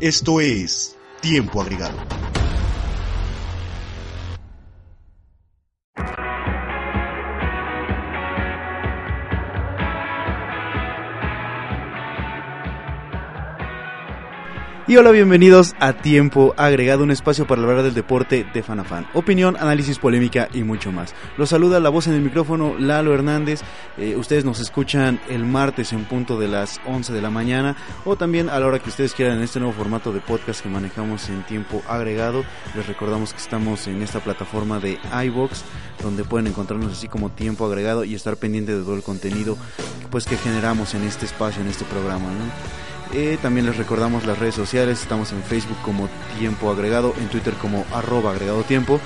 Esto es Tiempo Agregado. Y hola, bienvenidos a Tiempo Agregado, un espacio para hablar del deporte de fan a fan. Opinión, análisis, polémica y mucho más. Los saluda la voz en el micrófono, Lalo Hernández. Eh, ustedes nos escuchan el martes en punto de las 11 de la mañana o también a la hora que ustedes quieran en este nuevo formato de podcast que manejamos en Tiempo Agregado. Les recordamos que estamos en esta plataforma de iBox donde pueden encontrarnos así como Tiempo Agregado y estar pendiente de todo el contenido pues que generamos en este espacio, en este programa. Eh, también les recordamos las redes sociales, estamos en Facebook como Tiempo Agregado, en Twitter como arroba agregado tiempo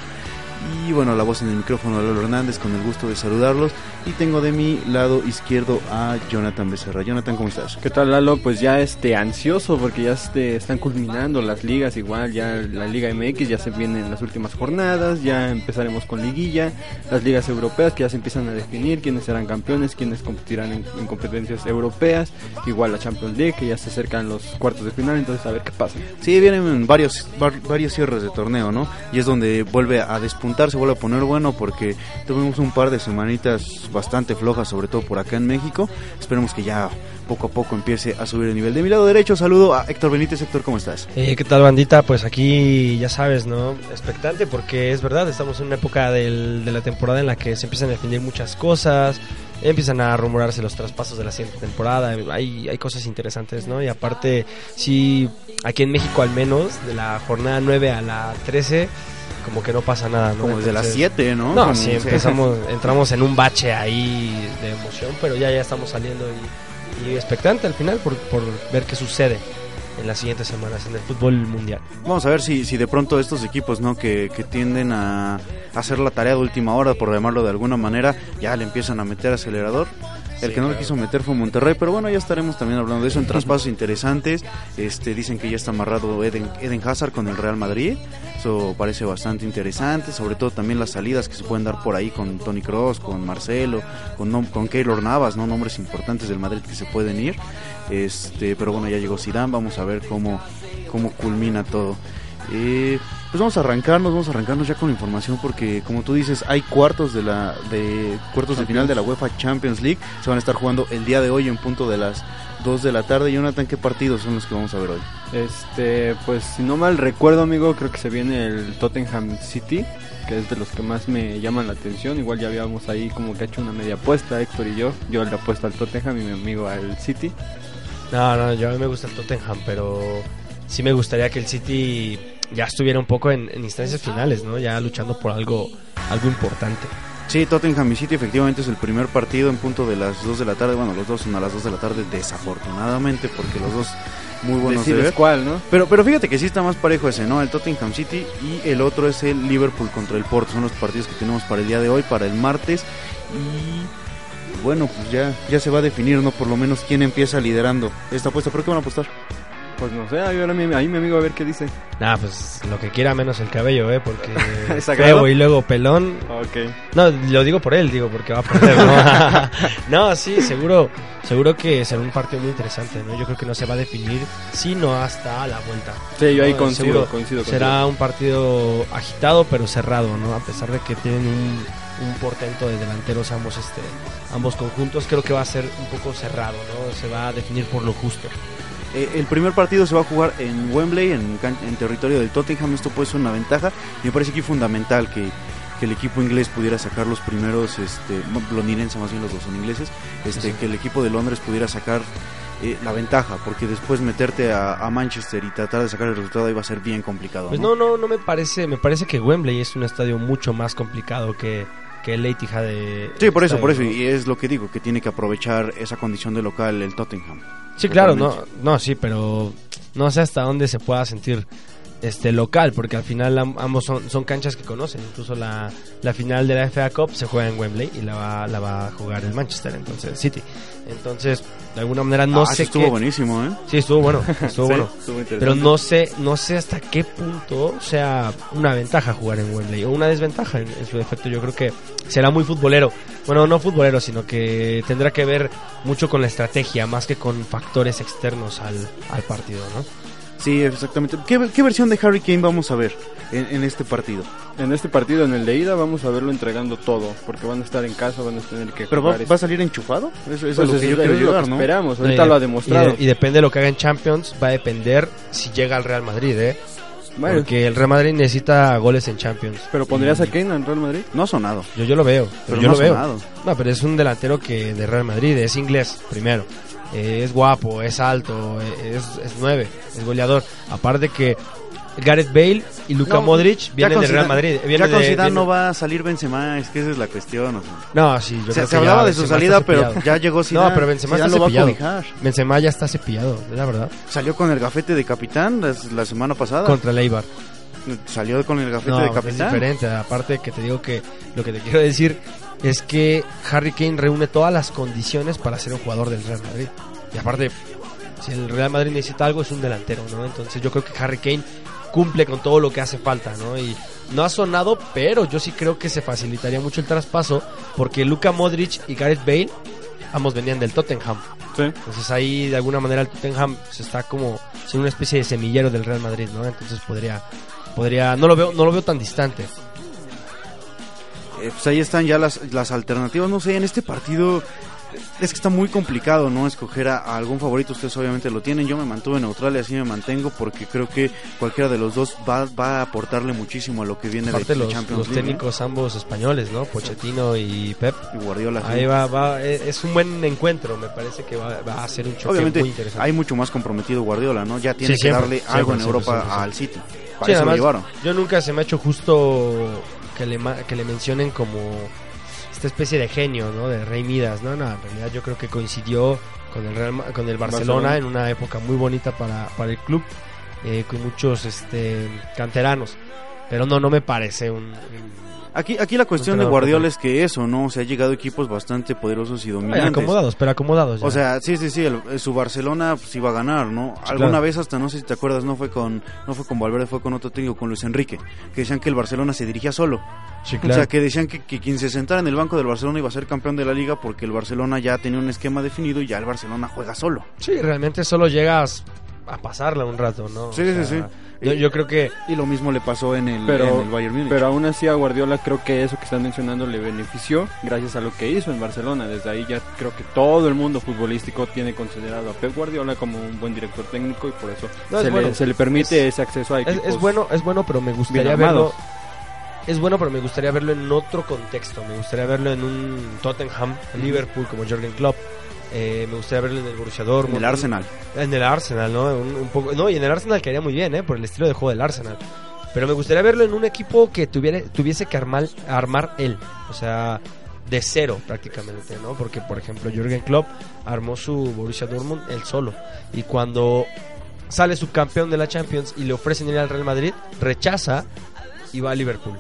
y bueno, la voz en el micrófono de Lalo Hernández, con el gusto de saludarlos. Y tengo de mi lado izquierdo a Jonathan Becerra. Jonathan, ¿cómo estás? ¿Qué tal, Lalo? Pues ya este, ansioso porque ya este, están culminando las ligas, igual ya la Liga MX ya se vienen las últimas jornadas, ya empezaremos con liguilla, las ligas europeas que ya se empiezan a definir quiénes serán campeones, quiénes competirán en, en competencias europeas, igual la Champions League que ya se acercan los cuartos de final, entonces a ver qué pasa. Sí, vienen varios, varios cierres de torneo, ¿no? Y es donde vuelve a despuntar se vuelve a poner bueno porque tuvimos un par de semanitas bastante flojas, sobre todo por acá en México. Esperemos que ya poco a poco empiece a subir el nivel. De mi lado derecho saludo a Héctor Benítez. Héctor, ¿cómo estás? Eh, ¿Qué tal, bandita? Pues aquí ya sabes, ¿no? Expectante porque es verdad, estamos en una época del, de la temporada en la que se empiezan a definir muchas cosas, empiezan a rumorarse los traspasos de la siguiente temporada, hay, hay cosas interesantes, ¿no? Y aparte, sí, aquí en México al menos, de la jornada 9 a la 13 como que no pasa nada, ¿no? Como desde las 7, ¿no? No, sí, empezamos, entramos en un bache ahí de emoción, pero ya, ya estamos saliendo y, y expectante al final por, por ver qué sucede en las siguientes semanas en el fútbol mundial. Vamos a ver si, si de pronto estos equipos no que, que tienden a hacer la tarea de última hora, por llamarlo de alguna manera, ya le empiezan a meter acelerador. El que no le quiso meter fue Monterrey, pero bueno, ya estaremos también hablando de eso en traspasos interesantes. Este dicen que ya está amarrado Eden, Eden Hazard con el Real Madrid. Eso parece bastante interesante, sobre todo también las salidas que se pueden dar por ahí con Tony Cross, con Marcelo, con, con Keylor Navas, ¿no? nombres importantes del Madrid que se pueden ir. Este, pero bueno, ya llegó Zidane, vamos a ver cómo, cómo culmina todo. Eh, pues vamos a arrancarnos, vamos a arrancarnos ya con la información porque como tú dices, hay cuartos de la de cuartos de final de la UEFA Champions League, se van a estar jugando el día de hoy en punto de las 2 de la tarde. Jonathan, ¿qué partidos son los que vamos a ver hoy? Este, pues si no mal recuerdo, amigo, creo que se viene el Tottenham City, que es de los que más me llaman la atención. Igual ya habíamos ahí como que hecho una media apuesta, Héctor y yo. Yo le apuesto al Tottenham y mi amigo al City. No, no, yo a mí me gusta el Tottenham, pero sí me gustaría que el City ya estuviera un poco en, en instancias finales, ¿no? Ya luchando por algo, algo importante. Sí, Tottenham y City efectivamente es el primer partido en punto de las 2 de la tarde. Bueno, los dos son a las 2 de la tarde, desafortunadamente, porque los dos muy buenos de Decides ver. cuál, ¿no? Pero, pero fíjate que sí está más parejo ese, ¿no? El Tottenham City y el otro es el Liverpool contra el Porto. Son los partidos que tenemos para el día de hoy, para el martes. Y bueno, pues ya, ya se va a definir, ¿no? Por lo menos quién empieza liderando esta apuesta. ¿Pero qué van a apostar? Pues no sé, ahí, ahora mi, ahí mi amigo a ver qué dice. Nah, pues lo que quiera menos el cabello, ¿eh? Porque feo y luego pelón. Ok. No, lo digo por él, digo, porque va a perder, ¿no? no, sí, seguro, seguro que será un partido muy interesante, ¿no? Yo creo que no se va a definir, sino hasta la vuelta. Sí, yo ahí No, coincido, seguro coincido. Será un partido agitado, pero cerrado, ¿no? A pesar de que tienen un, un portento de delanteros ambos, este, ambos conjuntos, creo que va a ser un poco cerrado, ¿no? Se va a definir por lo justo. Eh, el primer partido se va a jugar en Wembley, en, en territorio del Tottenham. Esto puede ser una ventaja. Y me parece aquí fundamental que, que que el equipo inglés pudiera sacar los primeros, este, londinense más bien los dos son ingleses, este, que el equipo de Londres pudiera sacar eh, la ventaja, porque después meterte a, Manchester y tratar de sacar el resultado iba a ser bien complicado. Pues no, no, no me parece, me parece que Wembley es un estadio mucho más complicado que, que el Etihad de... Sí, por eso, por eso, y es lo que digo, que tiene que aprovechar esa condición de local el Tottenham. Sí, claro, no, no, sí, pero no sé hasta dónde se pueda sentir este local, porque al final ambos son, son, canchas que conocen. Incluso la, la, final de la FA Cup se juega en Wembley y la va, la va a jugar el Manchester, entonces City. Entonces, de alguna manera no ah, sé estuvo buenísimo, ¿eh? Sí, estuvo bueno, estuvo bueno. pero no sé, no sé hasta qué punto sea una ventaja jugar en Wembley o una desventaja en, su defecto. Yo creo que será muy futbolero. Bueno, no futbolero, sino que tendrá que ver mucho con la estrategia más que con factores externos al, al partido, ¿no? Sí, exactamente. ¿Qué, versión de Harry Kane vamos a ver en, este partido? En este partido, en el de ida, vamos a verlo entregando todo, porque van a estar en casa, van a tener que... ¿Pero va, a salir enchufado? Eso, es pues lo que yo quiero esperamos, ahorita lo ha demostrado. Y, depende de lo que haga en Champions, va a depender si llega al Real Madrid, ¿eh? Porque el Real Madrid necesita goles en Champions. ¿Pero pondrías a Kane en Real Madrid? No ha sonado. Yo, yo lo veo. Pero yo no lo veo. No, pero es un delantero que de Real Madrid, es inglés, primero. Eh, es guapo, es alto, eh, es, es nueve, es goleador. Aparte que Gareth Bale y Luka Modric vienen del Real Madrid. ya con Zidane no va a salir Benzema, es que esa es la cuestión. No, sí, yo se, hablaba de su salida, pero ya llegó Zidane. No, pero Benzema está cepillado. Benzema ya está cepillado, es la verdad. Salió con el gafete de capitán la, semana pasada. Contra el Eibar. Salió con el gafete de capitán. Es diferente, aparte que te digo que lo que te quiero decir es que Harry Kane reúne todas las condiciones para ser un jugador del Real Madrid. Y aparte, si el Real Madrid necesita algo, es un delantero, ¿no? Entonces yo creo que Harry Kane cumple con todo lo que hace falta, ¿no? Y no ha sonado, pero yo sí creo que se facilitaría mucho el traspaso porque Luka Modric y Gareth Bale ambos venían del Tottenham. Sí. Entonces ahí de alguna manera el Tottenham se está como siendo una especie de semillero del Real Madrid, ¿no? Entonces podría podría no lo veo no lo veo tan distante. Eh, pues ahí están ya las, las alternativas. No sé, en este partido es que está muy complicado, ¿no? Escoger a, algún favorito. Ustedes obviamente lo tienen. Yo me mantuve neutral y así me mantengo porque creo que cualquiera de los dos va, va a aportarle muchísimo a lo que viene de los, Champions los técnicos ambos españoles, ¿no? Pochettino y Pep. Y Guardiola. Ahí va, va, e, es un buen encuentro. Me parece que va, a ser un choque obviamente, muy interesante. Hay mucho más comprometido Guardiola, ¿no? Ya tiene que darle algo en Europa al City. Yo nunca se me ha hecho justo que le, que le mencionen como esta especie de genio, ¿no? De Rey Midas, ¿no? No, en realidad yo creo que coincidió con el Real, con el Barcelona, en una época muy bonita para, para el club, eh, con muchos este, canteranos. Pero no, no me parece un Aquí, aquí la cuestión de Guardiola es que eso, ¿no? O sea, ha llegado equipos bastante poderosos y dominantes. acomodados, pero acomodados. O sea, sí, sí, sí, su Barcelona pues iba a ganar, ¿no? Alguna vez hasta, no sé si te acuerdas, no fue con no fue con Valverde, fue con otro técnico, con Luis Enrique, que decían que el Barcelona se dirigía solo. Sí, claro. O sea, que decían que, que, quien se sentara en el banco del Barcelona iba a ser campeón de la liga porque el Barcelona ya tenía un esquema definido y ya el Barcelona juega solo. Sí, realmente solo llegas a pasarla un rato, ¿no? Sí, sí, sí. Yo, creo que... Y lo mismo le pasó en el, pero, Bayern Múnich. Pero aún así a Guardiola creo que eso que están mencionando le benefició gracias a lo que hizo en Barcelona. Desde ahí ya creo que todo el mundo futbolístico tiene considerado a Pep Guardiola como un buen director técnico y por eso se, le, permite ese acceso a equipos es, bueno, es bueno, pero me gustaría verlo... Es bueno, pero me gustaría verlo en otro contexto. Me gustaría verlo en un Tottenham, Liverpool, como Jürgen Klopp eh, me gustaría verlo en el Borussia Dortmund. En el Arsenal. En el Arsenal, ¿no? Un, poco, no, y en el Arsenal quedaría muy bien, ¿eh? Por el estilo de juego del Arsenal. Pero me gustaría verlo en un equipo que tuviera, tuviese que armar, armar él. O sea, de cero prácticamente, ¿no? Porque, por ejemplo, Jürgen Klopp armó su Borussia Dortmund él solo. Y cuando sale subcampeón de la Champions y le ofrecen ir al Real Madrid, rechaza y va a Liverpool.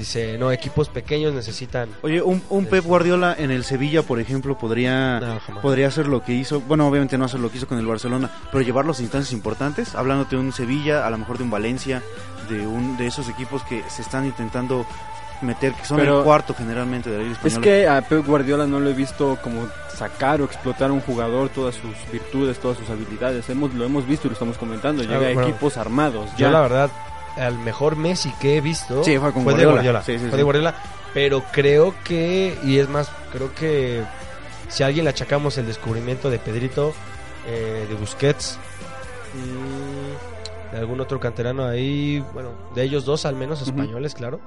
Dice, no, equipos pequeños necesitan... Oye, un, un Pep Guardiola en el Sevilla, por ejemplo, podría, podría hacer lo que hizo, bueno, obviamente no hacer lo que hizo con el Barcelona, pero llevar los instancias importantes, hablándote de un Sevilla, a lo mejor de un Valencia, de, un, de esos equipos que se están intentando meter, que son el cuarto generalmente de la Liga Española. Es que a Pep Guardiola no lo he visto como sacar o explotar a un jugador todas sus virtudes, todas sus habilidades. Hemos, lo hemos visto y lo estamos comentando. Llega a equipos armados. Ya. Yo la verdad al mejor Messi que he visto fue, de Guardiola. fue de Guardiola. Pero creo que, y es más, creo que si a alguien le achacamos el descubrimiento de Pedrito, eh, de Busquets, de algún otro canterano ahí, bueno, de ellos dos al menos, españoles, claro.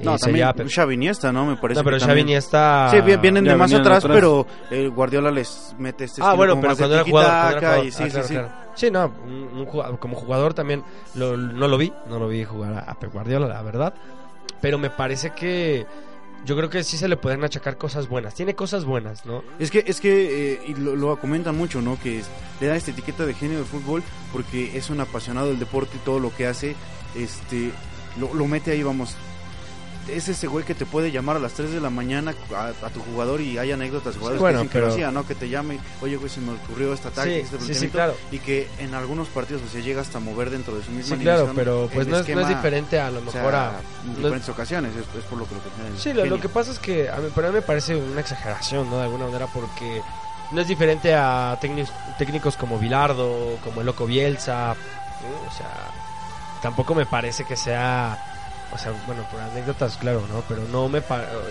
No, Y sería también Xavi Iniesta, ¿no? Me parece No, pero que Xavi también- Iniesta... Sí, vi- vienen de más atrás, atrás. pero eh, Guardiola les mete este Ah, bueno, pero cuando era jugador, cuando era jugador. y sí, Ah, sí, claro, sí. claro. Sí, no, un- un jugador- como jugador también lo- no lo vi, no lo vi jugar a, a Pep Guardiola, la verdad. Pero me parece que yo creo que sí se le pueden achacar cosas buenas. Tiene cosas buenas, ¿no? Es que, es que eh, y lo, lo comentan mucho, ¿no? Que es- le da esta etiqueta de genio del fútbol porque es un apasionado del deporte y todo lo que hace, este, lo, lo mete ahí, vamos. Es ese güey que te puede llamar a las 3 de la mañana a, a tu jugador y hay anécdotas jugadores bueno, que pero- hacía, ¿no? Que te llame, oye, güey, se me ocurrió esta táctica, Sí, este sí, sí, planteamiento", claro. y que en algunos partidos o sea, llega hasta mover dentro de su misma Sí, claro, pero pues no es, no es esquema, diferente a lo o sea, mejor a... en no diferentes ocasiones, es, es por lo que lo que Sí, lo, que pasa es que a mí, para mí me parece una exageración, ¿no? De alguna manera, porque no es diferente a técnicos, técnicos como Bilardo, como el Loco Bielsa, ¿no? o sea, tampoco me parece que sea, o sea, bueno, por anécdotas, claro, ¿no? Pero no me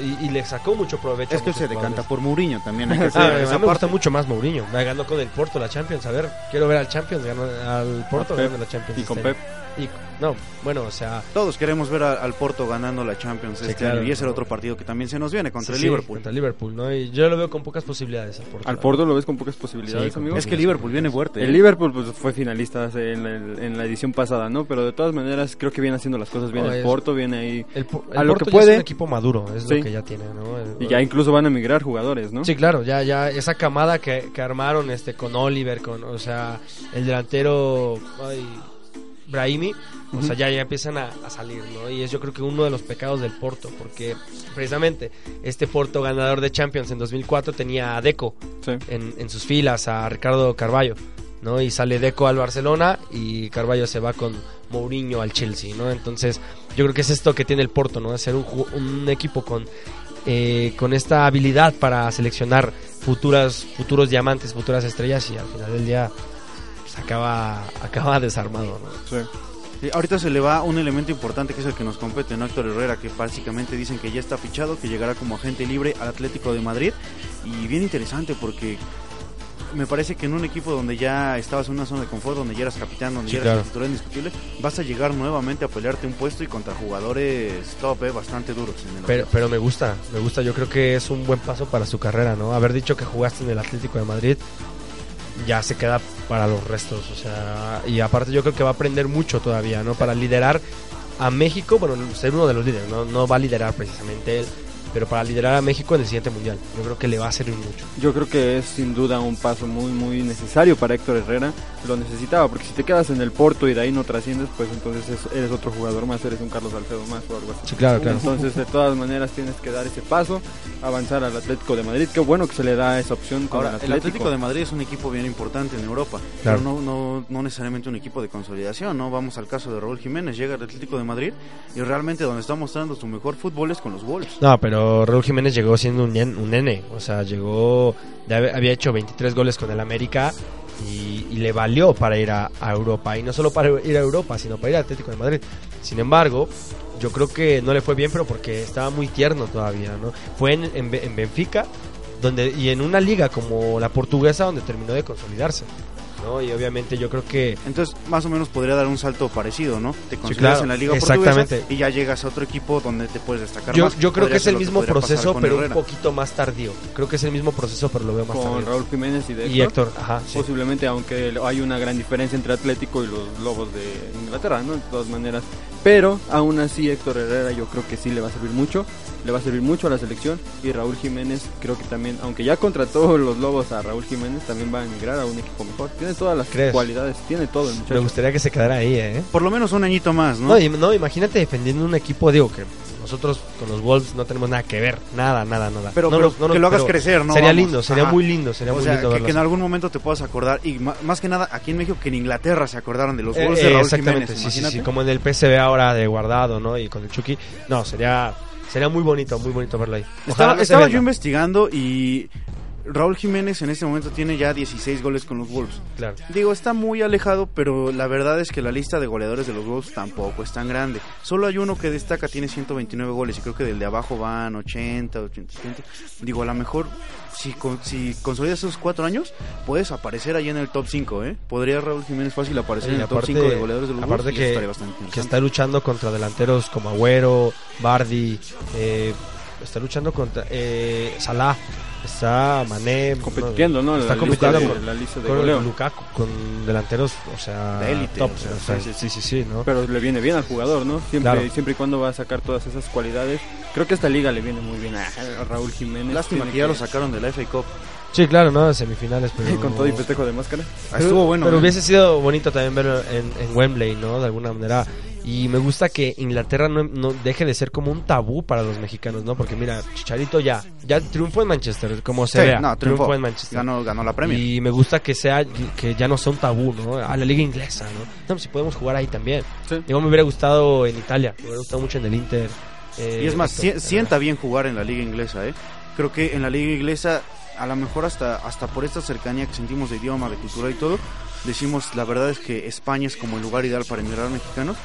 y, y le sacó mucho provecho. Es que se decanta jugadores. por Mourinho también. hay que Ah, a mí me gusta mucho más Mourinho. Me ganó con el Porto la Champions. A ver, quiero ver al Champions, ganó al Porto ganando la Champions. Y con este Pep. Y, no, bueno, o sea, Todos queremos ver a- al Porto ganando la Champions Sí, este claro. año y ese era otro partido que también se nos viene contra sí, el sí, Liverpool. Contra el Liverpool, ¿no? Y yo lo veo con pocas posibilidades al Porto. Al la Porto lo ves con pocas posibilidades, Sí, con amigo. Es que el Liverpool viene fuerte. ¿eh? El Liverpool pues, fue finalista hace- en, el- en la edición pasada, ¿no? Pero de todas maneras creo que viene haciendo las cosas bien. No, el es- Porto viene ahí. El, Po- A el lo Porto que ya puede. es un equipo maduro, es Sí. lo que ya tiene, ¿no? El- Y ya incluso van a migrar jugadores, ¿no? Sí, claro, ya, ya esa camada que, que armaron este con Oliver, con, o sea, el delantero ay, Brahimi, o sea, ya, ya empiezan a, a salir, ¿no? Y es yo creo que uno de los pecados del Porto, porque precisamente este Porto ganador de Champions en 2004 tenía a Deco Sí. en, en sus filas, a Ricardo Carballo, ¿no? Y sale Deco al Barcelona y Carballo se va con Mourinho al Chelsea, ¿no? Entonces, yo creo que es esto que tiene el Porto, ¿no? De ser un, un equipo con, eh, con esta habilidad para seleccionar futuras, futuros diamantes, futuras estrellas y al final del día pues, acaba, acaba desarmado, ¿no? Sí. Sí, ahorita se le va un elemento importante que es el que nos compete, ¿no? Héctor Herrera, que básicamente dicen que ya está fichado, que llegará como agente libre al Atlético de Madrid. Y bien interesante porque me parece que en un equipo donde ya estabas en una zona de confort, donde ya eras capitán, donde Sí, ya eras claro. titular indiscutible, vas a llegar nuevamente a pelearte un puesto y contra jugadores top, eh, bastante duros. En el Pero, pero me gusta, me gusta, yo creo que es un buen paso para su carrera, ¿no? Haber dicho que jugaste en el Atlético de Madrid ya se queda para los restos, o sea, y aparte yo creo que va a aprender mucho todavía, ¿no? Para liderar a México, bueno, ser uno de los líderes, no, no va a liderar precisamente él, pero para liderar a México en el siguiente mundial, yo creo que le va a servir mucho. Yo creo que es sin duda un paso muy muy necesario para Héctor Herrera. Lo necesitaba porque si te quedas en el Porto y de ahí no trasciendes, pues entonces es- eres otro jugador más, eres un Carlos Salcedo más o algo así. Sí, claro, claro. Entonces de todas maneras tienes que dar ese paso, avanzar al Atlético de Madrid. Qué bueno que se le da esa opción con Ahora, el el Atlético. Atlético de Madrid es un equipo bien importante en Europa, Claro. pero no, no, no necesariamente un equipo de consolidación, ¿no? Vamos al caso de Raúl Jiménez, llega al Atlético de Madrid y realmente donde está mostrando su mejor fútbol es con los Wolves. No, pero Raúl Jiménez llegó siendo un, nen- un nene. O sea, llegó. había hecho 23 goles con el América y, le valió para ir a, Europa. Y no solo para ir a Europa, sino para ir al Atlético de Madrid. Sin embargo, yo creo que no le fue bien, pero porque estaba muy tierno todavía, ¿no? Fue en, en Benfica donde y en una liga como la portuguesa donde terminó de consolidarse. ¿No? Y obviamente yo creo que Entonces, más o menos podría dar un salto parecido, ¿no? Te claro, en la Liga exactamente. Portuguesa y ya llegas a otro equipo donde te puedes destacar yo, más. yo creo que es el mismo proceso, con pero un poquito más tardío. Creo que es el mismo proceso, pero lo veo más con tardío. Raúl Jiménez y de Y Héctor, ajá, sí. Posiblemente, aunque hay una gran diferencia entre Atlético y los Lobos de Inglaterra, ¿no? De todas maneras. Pero aún así Héctor Herrera yo creo que sí le va a servir mucho. Le va a servir mucho a la selección. Y Raúl Jiménez creo que también, aunque ya contrató los Lobos a Raúl Jiménez, también va a emigrar a un equipo mejor. Tiene todas las ¿Crees? cualidades, tiene todo el Me muchacho. gustaría que se quedara ahí, ¿eh? Por lo menos un añito más, ¿no? No, no, imagínate defendiendo un equipo, digo, que nosotros con los Wolves no tenemos nada que ver. Nada, nada, nada. pero No pero nos- no nos- que lo hagas crecer, ¿no? Sería Vamos. lindo, sería Ajá. muy lindo, sería o muy sea, lindo que, que en algún momento te puedas acordar, y más que nada aquí en México, que en Inglaterra se acordaron de los Eh, goles eh, de Raúl exactamente, Jiménez, sí, sí, sí, como en el PSV ahora de Guardado, ¿no? Y con el Chucky. No, sería sería muy bonito, muy bonito verlo ahí. Ojalá Estaba, estaba yo investigando y Raúl Jiménez en este momento tiene ya 16 goles con los Wolves. Claro. Digo, está muy alejado, pero la verdad es que la lista de goleadores de los Wolves tampoco es tan grande. Solo hay uno que destaca, tiene 129 goles y creo que del de abajo van 80, 80, 80. Digo, a lo mejor si, con- si consolidas esos cuatro años, puedes aparecer ahí en el top 5, ¿eh? Podría Raúl Jiménez fácil aparecer en el top 5 de goleadores de los aparte Wolves y que, estaría bastante que está luchando contra delanteros como Agüero, Bardi, eh, está luchando contra eh, Salah, está Mané, Compitiendo, ¿no? Está La compitiendo lista de- con, la lista de con goleo. Lukaku, con delanteros, o sea, De élite, top, o sea, o sea, sí, sí, sí, sí, ¿no? Pero le viene bien al jugador, ¿no? Siempre, Claro. siempre y cuando va a sacar todas esas cualidades. Creo que esta liga le viene muy bien a, a Raúl Jiménez. Lástima que ya lo sacaron de la FA Cup. Sí, claro, ¿no? En semifinales, pero... Con todo y festejo de máscara. Ah, Estuvo bueno. Pero ¿eh? hubiese sido bonito también verlo en, en Wembley, ¿no? De alguna manera. Y me gusta que Inglaterra no, no deje de ser como un tabú para los mexicanos, ¿no? Porque mira, Chicharito ya, ya triunfó en Manchester, como se Sí, vea. no, triunfó. en Manchester. Ganó, ganó la Premier. Y me gusta que sea que ya no sea un tabú, ¿no? A la liga inglesa, ¿no? No, si podemos jugar ahí también. Sí. Igual me hubiera gustado en Italia, me hubiera gustado mucho en el Inter. eh, Y es más, esto, si- sienta bien jugar en la liga inglesa, ¿eh? Creo que en la liga inglesa, a lo mejor hasta, hasta por esta cercanía que sentimos de idioma, de cultura y todo, decimos, la verdad es que España es como el lugar ideal para emigrar mexicanos.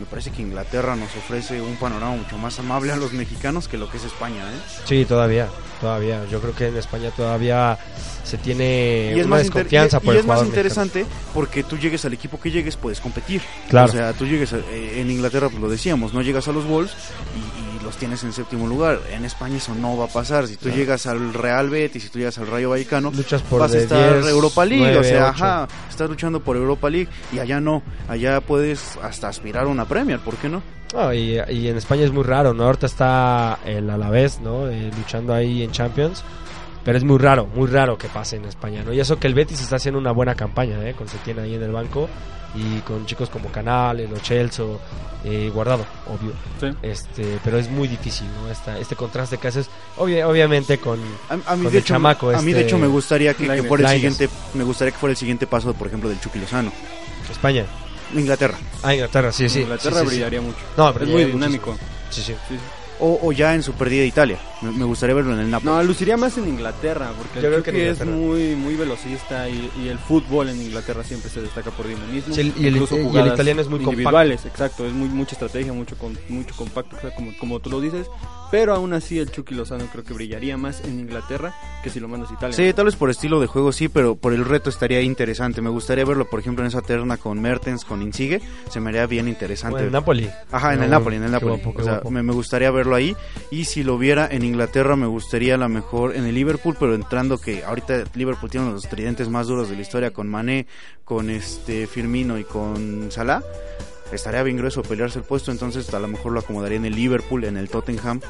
Me parece que Inglaterra nos ofrece un panorama mucho más amable a los mexicanos que lo que es España, ¿eh? Sí, todavía, todavía. Yo creo que en España todavía se tiene y es una más, desconfianza y- por y el es más mexicano. interesante porque tú llegues al equipo que llegues, puedes competir. Claro. O sea, tú llegues a- eh, en Inglaterra, pues lo decíamos, no llegas a los Wolves y, y los tienes en séptimo lugar. En España eso no va a pasar. Si tú llegas al Real Betis, si tú llegas al Rayo Vallecano, Luchas por vas a estar 10, Europa League, 9, o sea, 8. ajá, estás luchando por Europa League y allá no, allá puedes hasta aspirar a una Premier, ¿por qué no? Y, y en España es muy raro, ¿no? Ahorita está el Alavés, ¿no? Eh, luchando ahí en Champions. Pero es muy raro, muy raro que pase en España, ¿no? Y eso que el Betis está haciendo una buena campaña, ¿eh? Con Setién ahí en el banco y con chicos como Canal, el Ochelso, eh, Guardado, obvio. Sí. Este, pero es muy difícil, ¿no? Esta, este contraste que haces, obvia- obviamente con... A, a mí, Con de el hecho, chamaco a mí de este, hecho me gustaría que, que fuera el siguiente, me gustaría que fuera el siguiente paso, por ejemplo, del Chucky Lozano. España. Inglaterra. Ah, Inglaterra, sí, sí. Inglaterra sí, sí, sí. brillaría mucho. No, es muy muchísimo. dinámico. Sí, sí. Sí. O, o ya en su perdida de Italia. Me, me gustaría verlo en el Napoli. No, luciría más en Inglaterra, porque Yo el creo que es muy, muy velocista y, y el fútbol en Inglaterra siempre se destaca por dinamismo. Sí, y el- Incluso y el italiano es muy individuales, exacto, es muy mucha estrategia, mucho con, mucho compacto, o sea, como, como tú lo dices, pero aún así el Chucky Lozano creo que brillaría más en Inglaterra que si lo mandas a Italia. Sí, tal vez por estilo de juego sí, pero por el reto estaría interesante. Me gustaría verlo, por ejemplo, en esa terna con Mertens, con Insigne. Se me haría bien interesante. Bueno, en Napoli. Ajá, en Qué el guapo, Napoli, en el Napoli. guapo, o sea, me, me gustaría verlo ahí. Y si lo viera en Inglaterra, me gustaría a lo mejor en el Liverpool, pero entrando que ahorita Liverpool tiene uno de los tridentes más duros de la historia con Mané, con este Firmino y con Salah. Estaría bien grueso pelearse el puesto, entonces a lo mejor lo acomodaría en el Liverpool, en el Tottenham,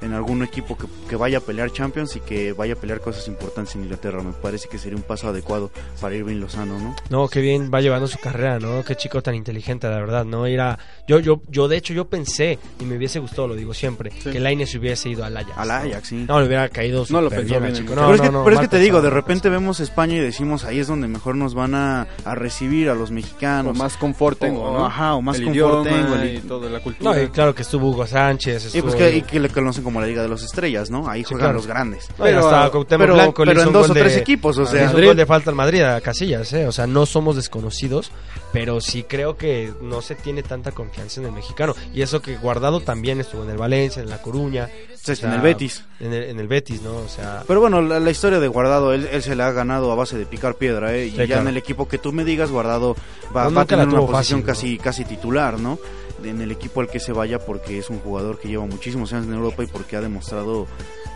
en algún equipo que, que vaya a pelear Champions y que vaya a pelear cosas importantes en Inglaterra. Me parece que sería un paso adecuado para Irving Lozano, ¿no? No, qué bien va llevando su carrera, ¿no? Qué chico tan inteligente, la verdad, ¿no? Ir a- yo, yo, yo, de hecho, yo pensé, y me hubiese gustado, lo digo siempre, Sí. que Lainez hubiese ido al Ajax. Al. Ajax, sí. No, le hubiera caído No lo pensó bien chico. No, pero es que, no, no, pero es que mal te digo, de repente vemos España y decimos ahí es donde mejor nos van a, a recibir a los o mexicanos. más confort tengo, ajá, o más el confort idioma tengo, el- y toda la cultura. No, y claro que estuvo Hugo Sánchez, y estuvo... pues que, y que le conocen como la Liga de los Estrellas, ¿no? Ahí juegan claro. los grandes. No, y Pero, hasta Cuauhtémoc Pero, Blanco le pero hizo en dos o de- tres equipos, o le sea. gol de falta al Madrid a Casillas, ¿eh? O sea, no somos desconocidos, pero sí creo que no se tiene tanta confianza en el mexicano. Y eso que Guardado también estuvo en el Valencia, en La Coruña. Sí, o sea, en el Betis. En el, en el Betis, ¿no? O sea... Pero bueno, la, la historia de Guardado, él, él se la ha ganado a base de picar piedra, ¿eh? Y Sí, ya claro. en el equipo que tú me digas, Guardado va, No, va a tener una posición fácil, casi, casi titular, ¿no? En el equipo al que se vaya porque es un jugador que lleva muchísimos años en Europa y porque ha demostrado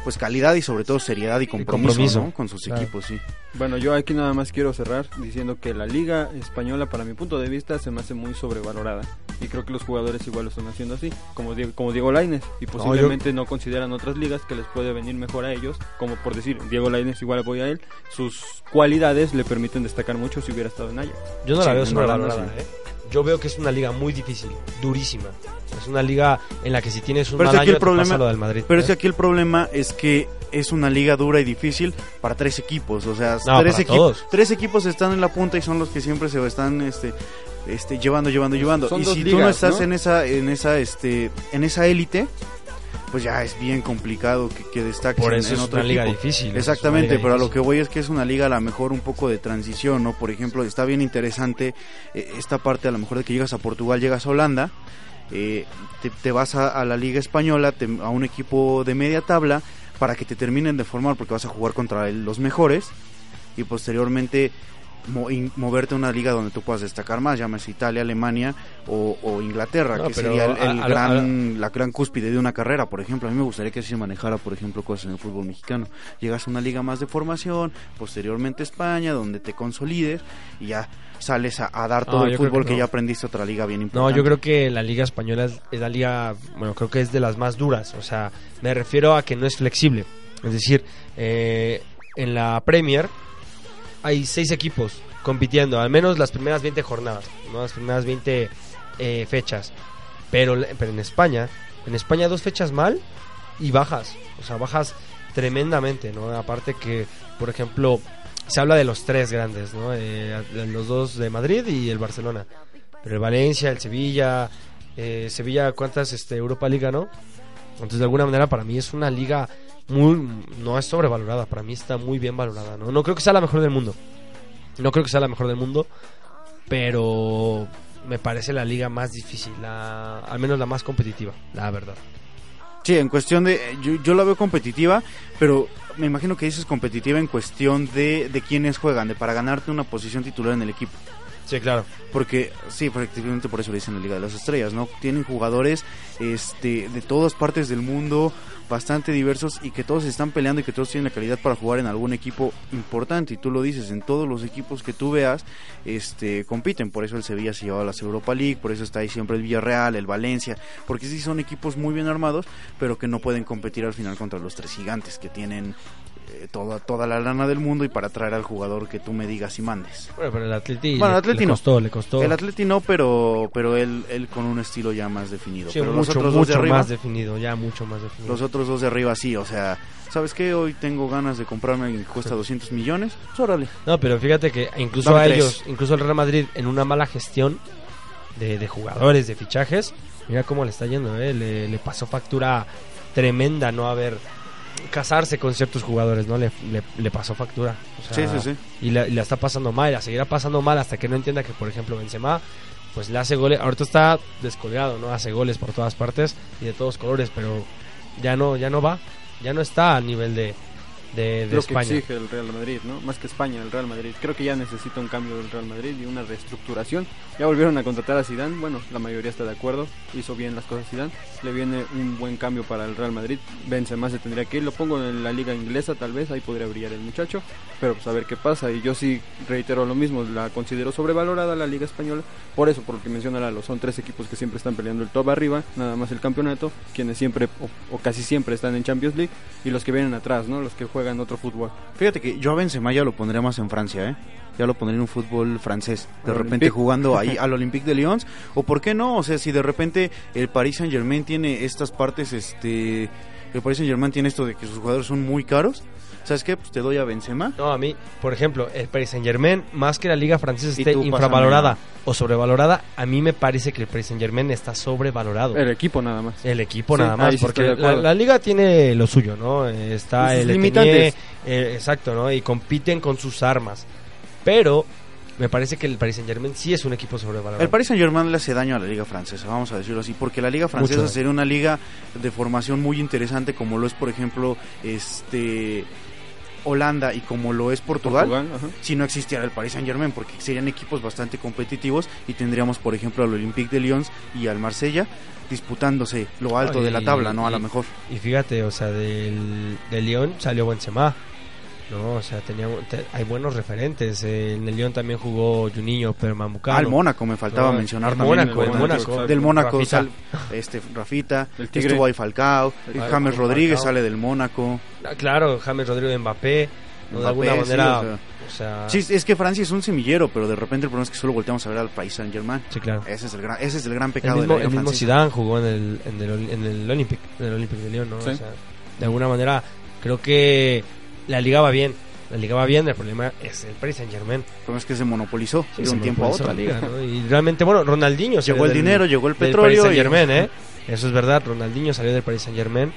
pues calidad y sobre todo seriedad y compromiso, compromiso. ¿no? con sus Claro. equipos, sí. Bueno, yo aquí nada más quiero cerrar diciendo que la liga española, para mi punto de vista, se me hace muy sobrevalorada. Y creo que los jugadores igual lo están haciendo así, como Diego, como Diego Lainez. Y posiblemente no, consideran otras ligas que les puede venir mejor a ellos. Como por decir, Diego Lainez igual apoya a él. Sus cualidades le permiten destacar mucho si hubiera estado en Ajax. Yo no Sí, la veo sobrevalorada, no. ¿eh? Yo veo que es una liga muy difícil, durísima. Es una liga en la que si tienes un Pero es mal aquí año el te pasa problema- lo del Madrid. Pero es que ¿eh? aquí el problema es que es una liga dura y difícil para tres equipos, o sea, No, tres, todos. tres equipos están en la punta y son los que siempre se están este este llevando llevando llevando Son y si tú no ligas, estás ¿no? en esa en esa este en esa élite pues ya es bien complicado que, que destaques Por en- eso en es otro una liga equipo. difícil. es Exactamente, liga pero a lo que voy es que es una liga a lo mejor un poco de transición, ¿no? Por ejemplo, está bien interesante eh, esta parte a lo mejor de que llegas a Portugal, llegas a Holanda, eh, te, te vas a, a la liga española, te- a un equipo de media tabla, para que te terminen de formar porque vas a jugar contra el- los mejores y posteriormente mo- moverte a una liga donde tú puedas destacar más, llámese Italia, Alemania o, o Inglaterra, No, que sería el, a- el a- gran, la gran cúspide de una carrera, por ejemplo. A mí me gustaría que se manejara, por ejemplo, cosas en el fútbol mexicano. Llegas a una liga más de formación, posteriormente España, donde te consolides y ya sales a, a dar todo No, el fútbol que que, no. ya aprendiste otra liga bien No, importante. yo creo que la liga española es, es la liga, bueno, creo que es de las más duras. O sea, me refiero a que no es flexible. Es decir, eh, en la Premier hay seis equipos compitiendo, al menos las primeras 20 jornadas, ¿no? las primeras 20 eh, fechas. Pero, pero en España, en España dos fechas mal y bajas. O sea, bajas tremendamente, ¿no? Aparte que, por ejemplo, se habla de los tres grandes, ¿no? Eh, los dos de Madrid y el Barcelona. Pero el Valencia, el Sevilla, eh, Sevilla, ¿cuántas este, Europa Liga, no? Entonces, de alguna manera, para mí es una liga muy. No es sobrevalorada, para mí está muy bien valorada, ¿no? No creo que sea la mejor del mundo. No creo que sea la mejor del mundo, pero me parece la liga más difícil, la, al menos la más competitiva, la verdad. Sí, en cuestión de. Yo, yo la veo competitiva, pero me imagino que dices competitiva en cuestión de, de quiénes juegan, de para ganarte una posición titular en el equipo. Sí, claro. Porque, sí, efectivamente por eso le dicen la Liga de las Estrellas, ¿no? Tienen jugadores este, de todas partes del mundo, bastante diversos y que todos están peleando y que todos tienen la calidad para jugar en algún equipo importante. Y tú lo dices, en todos los equipos que tú veas, este, compiten. Por eso el Sevilla se lleva a las Europa League, por eso está ahí siempre el Villarreal, el Valencia, porque sí son equipos muy bien armados, pero que no pueden competir al final contra los tres gigantes que tienen eh, toda, toda la lana del mundo y para traer al jugador que tú me digas y mandes. Bueno, pero el Atleti, Bueno, el Atleti le no. costó, le costó. El Atleti no, pero, pero él, él con un estilo ya más definido. Sí, pero los mucho, otros dos de mucho arriba, más definido, ya mucho más definido. los otros dos de arriba sí, o sea, ¿sabes qué? Hoy tengo ganas de comprarme alguien que cuesta 200 millones. Pues órale. No, pero fíjate que incluso Dame a tres. ellos, incluso el Real Madrid, en una mala gestión de, de jugadores, de fichajes, mira cómo le está yendo, ¿eh? le, le pasó factura tremenda no haber casarse con ciertos jugadores, ¿no? Le, le, le pasó factura. O sea, Sí, sí, sí. Y la, y la está pasando mal, y la seguirá pasando mal hasta que no entienda que, por ejemplo, Benzema, pues le hace goles, ahorita está descolgado, ¿no? Hace goles por todas partes y de todos colores, pero ya no, ya no va, ya no está al nivel de, de, de lo España. que exige el Real Madrid, ¿no? Más que España, el Real Madrid. Creo que ya necesita un cambio del Real Madrid y una reestructuración. Ya volvieron a contratar a Zidane, bueno, la mayoría está de acuerdo, hizo bien las cosas Zidane. Le viene un buen cambio para el Real Madrid. Benzema se tendría que ir, lo pongo en la liga inglesa tal vez, ahí podría brillar el muchacho, pero pues a ver qué pasa. Y yo sí reitero lo mismo, la considero sobrevalorada la liga española, por eso, por lo que menciona Lalo, son tres equipos que siempre están peleando el top arriba, nada más el campeonato, quienes siempre o, o casi siempre están en Champions League y los que vienen atrás, ¿no? Los que juegan otro fútbol. Fíjate que yo a Benzema ya lo pondría más en Francia, ¿eh? Ya lo pondría en un fútbol francés. De repente Olympique. jugando ahí al Olympique de Lyon. O por qué no, o sea, si de repente el Paris Saint Germain tiene estas partes, este... El Paris Saint Germain tiene esto de que sus jugadores son muy caros. ¿Sabes qué? Pues te doy a Benzema. No, a mí, por ejemplo, el Paris Saint Germain, más que la liga francesa esté infravalorada pásame. o sobrevalorada, a mí me parece que el Paris Saint Germain está sobrevalorado. El equipo nada más. El equipo Sí, nada más, porque la, liga tiene lo suyo, ¿no? Está sus el limitantes. Etienne, eh, exacto, ¿no? Y compiten con sus armas. Pero me parece que el Paris Saint Germain sí es un equipo sobrevalorado. El Paris Saint Germain le hace daño a la liga francesa, vamos a decirlo así, porque la liga francesa sería una liga de formación muy interesante como lo es, por ejemplo, este Holanda y como lo es Portugal, si no existiera el Paris Saint Germain, porque serían equipos bastante competitivos y tendríamos, por ejemplo, al Olympique de Lyon y al Marsella disputándose lo alto de la tabla, ¿no? A y- lo mejor. Y fíjate, o sea, del, del Lyon salió Benzema. No, o sea, tenía, te- hay buenos referentes. Eh, en el Lyon también jugó Juninho Pernambucano. Al Mónaco me faltaba No, mencionar el también. Mónaco, el el Mónaco. Del Mónaco Rafita. sale este, Rafita, El Tigre. estuvo ahí Falcao, El- James el Rodríguez Falcao. sale del Mónaco. Ah, Claro, James Rodríguez de Mbappé. ¿no? de alguna sí, manera. o sea, o sea, Sí, es que Francia es un semillero, pero de repente el problema es que solo volteamos a ver al Paris Saint Germain. sí, claro. Ese es el gran, ese es el gran El pecado mismo, de la el mismo. Zidane jugó en el, en el, en el Olympic, en el Olympic de Lyon, ¿no? Sí. O sea, de alguna manera, creo que la liga va bien. La liga va bien, el problema es el Paris Saint Germain. El problema es que se monopolizó de Se un tiempo a otro. la liga, ¿no? Y realmente, bueno, Ronaldinho Llegó el del- dinero, llegó el petróleo Paris y- Saint Germain, ¿eh? Eso es verdad, Ronaldinho salió del Paris Saint Germain,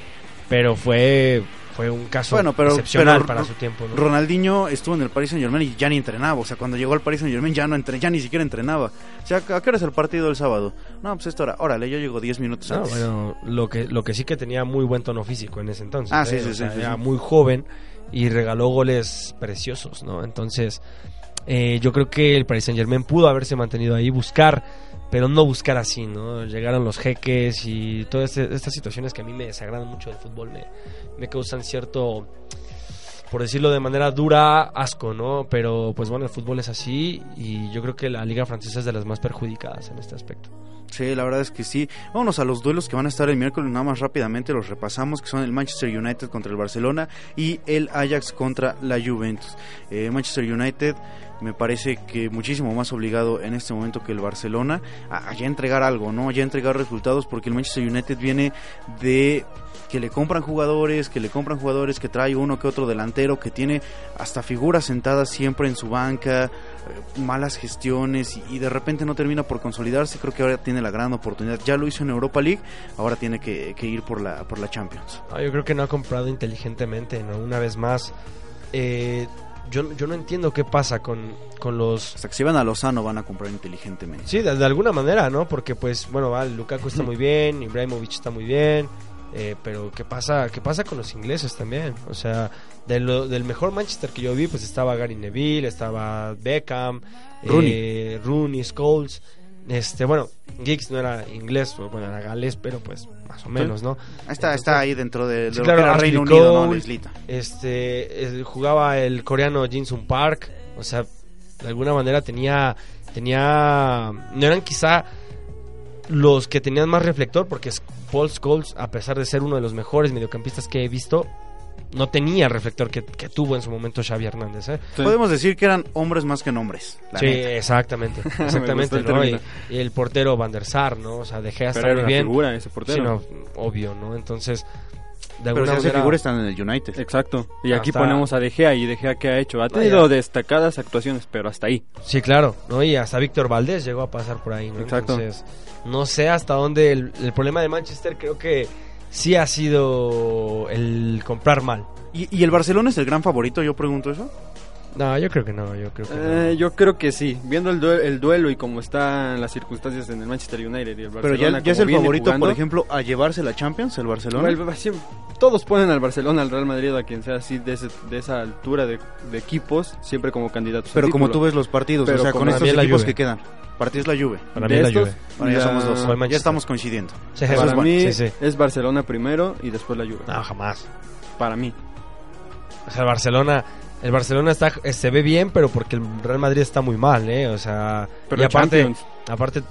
pero fue, fue un caso Bueno, pero- excepcional pero para su tiempo. ¿no? Ronaldinho estuvo en el Paris Saint Germain y ya ni entrenaba. O sea, cuando llegó al Paris Saint Germain ya no entre, ya ni siquiera entrenaba. O sea, ¿a qué hora es el partido del sábado? No, pues esta hora. Órale, yo llego 10 minutos No, antes. bueno, lo que, lo que sí que tenía muy buen tono físico en ese entonces. Ah, ¿eh? sí, sí, O sí, sea, sí, Era sí. muy joven y regaló goles preciosos, ¿no? Entonces, eh, yo creo que el Paris Saint Germain pudo haberse mantenido ahí, buscar, pero no buscar así, ¿no? Llegaron los jeques y todas este- estas situaciones que a mí me desagradan mucho del fútbol, me, me causan cierto, por decirlo de manera dura, asco, ¿no? Pero pues bueno, el fútbol es así y yo creo que la liga francesa es de las más perjudicadas en este aspecto. Sí, la verdad es que sí. Vámonos a los duelos que van a estar el miércoles, nada más rápidamente los repasamos, que son el Manchester United contra el Barcelona y el Ajax contra la Juventus. Eh, Manchester United me parece que muchísimo más obligado en este momento que el Barcelona a, a ya entregar algo, ¿no? Ya entregar resultados porque el Manchester United viene de que le compran jugadores, que le compran jugadores, que trae uno que otro delantero, que tiene hasta figuras sentadas siempre en su banca, eh, malas gestiones y, y de repente no termina por consolidarse. Creo que ahora tiene la gran oportunidad. Ya lo hizo en Europa League, ahora tiene que, que ir por la, por la Champions. Ah, yo creo que no ha comprado inteligentemente, ¿no? Una vez más, eh, yo, yo no entiendo qué pasa con, con los... Hasta que si van a Lozano van a comprar inteligentemente. Sí, de, de alguna manera, ¿no? Porque pues, bueno, va, Lukaku está muy bien, Ibrahimovic está muy bien, eh, pero ¿qué pasa, ¿qué pasa con los ingleses también? O sea, de lo- del mejor Manchester que yo vi, pues estaba Gary Neville, estaba Beckham, Rooney. eh, Rooney, Scholes, este, bueno, Giggs no era inglés, bueno, era galés, pero pues más o menos, ¿no? Está, está ahí dentro de, de Sí, lo claro, que era Reino Unido, ¿no? Cole. La islita. este jugaba el coreano Jinsun Park o sea de alguna manera tenía tenía no eran quizá los que tenían más reflector porque es- Paul Scholes a pesar de ser uno de los mejores mediocampistas que he visto no tenía el reflector que, que tuvo en su momento Xavi Hernández ¿eh? Sí. Podemos decir que eran hombres más que nombres. la sí neta. exactamente exactamente el ¿no? y, el portero Van der Sar no o sea dejé hasta Pero muy una bien figura ese Sí, portero. no, obvio no entonces de Pero alguna si manera figura están en el United. Exacto. Y aquí Hasta- ponemos a De Gea y De Gea que ha hecho. Ha tenido destacadas actuaciones, pero hasta ahí. Sí, claro, ¿no? Y hasta Víctor Valdés llegó a pasar por ahí, ¿no? Exacto. Entonces, no sé hasta dónde el, el problema de Manchester creo que sí ha sido el comprar mal. ¿Y, y el Barcelona es el gran favorito? Yo pregunto eso. No, yo creo que no, yo creo que Eh, no. yo creo que sí. Viendo el, due- el duelo y cómo están las circunstancias en el Manchester United y el Pero Barcelona. ya, ya es el favorito, jugando, por ejemplo, a llevarse la Champions, el Barcelona. el- todos ponen al Barcelona, al Real Madrid, a quien sea así de, ese- de esa altura de, de equipos, siempre como candidatos. Pero al como título. tú ves los partidos, Pero o sea, con estos la equipos que quedan. Partidos la Juve. Para mí la estos, Juve. Bueno, ya la- somos dos. Ya estamos coincidiendo. Sí, Para es mí sí, sí. es Barcelona primero y después la Juve. No, jamás. Para mí. O sea, el Barcelona, el Barcelona está, eh, se ve bien, pero porque el Real Madrid está muy mal, ¿eh? O sea, Pero y aparte, Champions. aparte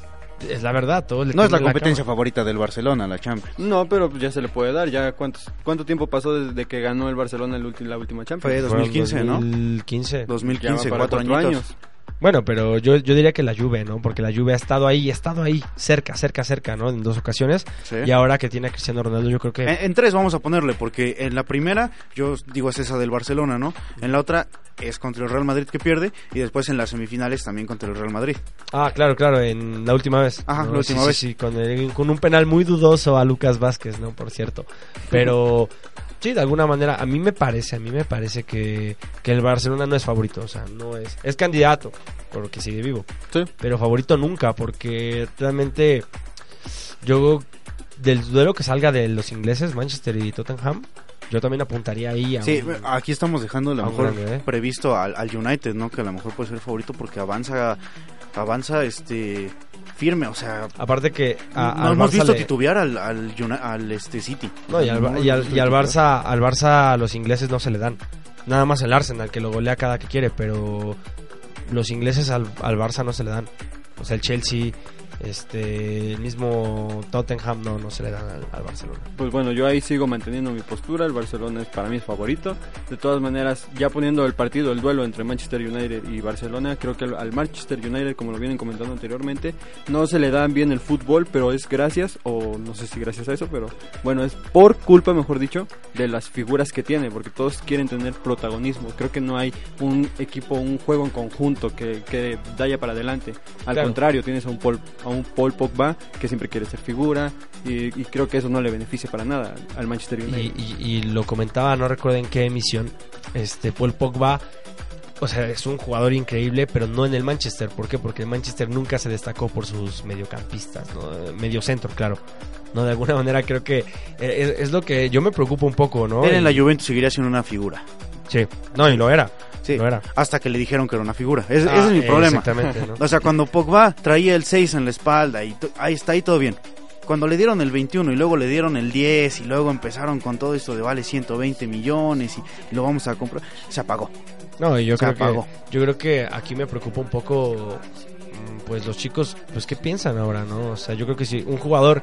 es la verdad, todo le No es la competencia favorita del Barcelona, la Champions. No, pero pues ya se le puede dar. Ya cuántos, ¿Cuánto tiempo pasó desde que ganó el Barcelona el ulti- la última Champions? Fue Fueron 2015, ¿no? 2015. 2015, Ya va para cuatro, añitos. Bueno, pero yo, yo diría que la Juve, ¿no? Porque la Juve ha estado ahí, ha estado ahí, cerca, cerca, cerca, ¿no? En dos ocasiones. Sí. Y ahora que tiene a Cristiano Ronaldo, yo creo que... En, en tres vamos a ponerle, porque en la primera, yo digo es esa del Barcelona, ¿no? En la otra es contra el Real Madrid que pierde, y después en las semifinales también contra el Real Madrid. Ah, claro, claro, en la última vez. Ajá, ¿no? la Sí, última sí, vez. Sí, con, el- con un penal muy dudoso a Lucas Vázquez, ¿no? Por cierto. Pero... Sí, de alguna manera, a mí me parece, a mí me parece que, que el Barcelona no es favorito, o sea, no es, es candidato, porque sigue vivo, Sí. pero favorito nunca, porque realmente yo del duelo que salga de los ingleses, Manchester y Tottenham, yo también apuntaría ahí a Sí, un- aquí estamos dejando a lo mejor grande, ¿eh? previsto al, al United, ¿no? Que a lo mejor puede ser favorito porque avanza, avanza este firme, o sea, Aparte que a- no al hemos Barça visto le- titubear al, al, al, este City. No, y al, No y al- y. Barça, al Barça los ingleses no se le dan. Nada más el Arsenal que lo golea cada que quiere, pero los ingleses al, al Barça no se le dan. O sea, el Chelsea, este, el mismo Tottenham no, no se le dan al, al Barcelona. Pues bueno, yo ahí sigo manteniendo mi postura. El Barcelona es para mí es favorito. De todas maneras, ya poniendo el partido, el duelo entre Manchester United y Barcelona, creo que al- Manchester United, como lo vienen comentando anteriormente, no se le da bien el fútbol, pero es gracias, o no sé si gracias a eso, pero bueno, es por culpa, mejor dicho, de las figuras que tiene, porque todos quieren tener protagonismo. Creo que no hay un equipo, un juego en conjunto que, que vaya para adelante. Al Claro. contrario, tienes a un Paul, a un Paul Pogba que siempre quiere ser figura y, y creo que eso no le beneficia para nada al Manchester United. Y, y- y lo comentaba, no recuerdo en qué emisión, este Paul Pogba, o sea, es un jugador increíble, pero no en el Manchester. ¿Por qué? Porque el Manchester nunca se destacó por sus mediocampistas, ¿no? Eh, medio centro, claro. No, de alguna manera creo que eh, es, es lo que yo me preocupa un poco, ¿no? Él en la Y- Juventus seguiría siendo una figura. Sí, no, y lo era. Sí, Lo era. hasta que le dijeron que era una figura. Ese, Ah, ese es mi problema. Exactamente, ¿no? O sea, cuando Pogba traía el 6 en la espalda y ahí está ahí todo bien. Cuando le dieron el 21 y luego le dieron el 10 y luego empezaron con todo esto de vale 120 millones y, y lo vamos a comprar, se apagó. No, yo Se creo que apagó. yo creo que aquí me preocupa un poco mm, pues los chicos pues qué piensan ahora, ¿no? O sea, yo creo que si un jugador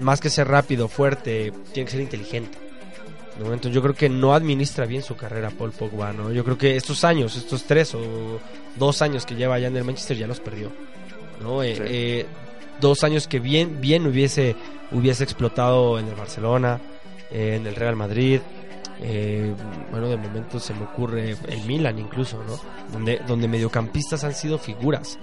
más que ser rápido, fuerte, tiene que ser inteligente. ¿No? Entonces yo creo que no administra bien su carrera Paul Pogba, ¿no? Yo creo que estos años, estos tres o dos años que lleva ya en el Manchester ya los perdió, ¿no? Eh, eh, dos años que bien, bien hubiese, hubiese explotado en el Barcelona, eh, en el Real Madrid, eh, bueno, de momento se me ocurre el Milan incluso, ¿no? Donde, donde mediocampistas han sido figuras,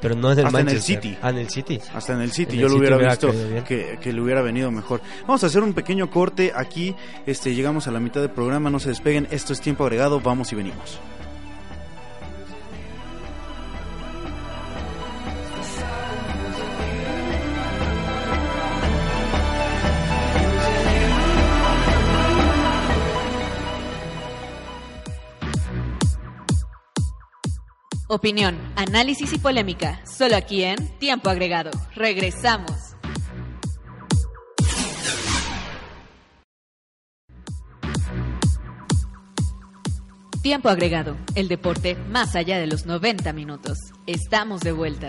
pero no en el Hasta en el. City. Ah, en el City. Hasta en el City En yo el lo City hubiera visto que, que le hubiera venido mejor. Vamos a hacer un pequeño corte aquí. Este, llegamos a la mitad del programa, no se despeguen. Esto es tiempo agregado, vamos y venimos. Opinión, análisis y polémica, solo aquí en Tiempo Agregado. Regresamos. Tiempo Agregado, el deporte más allá de los 90 minutos. Estamos de vuelta.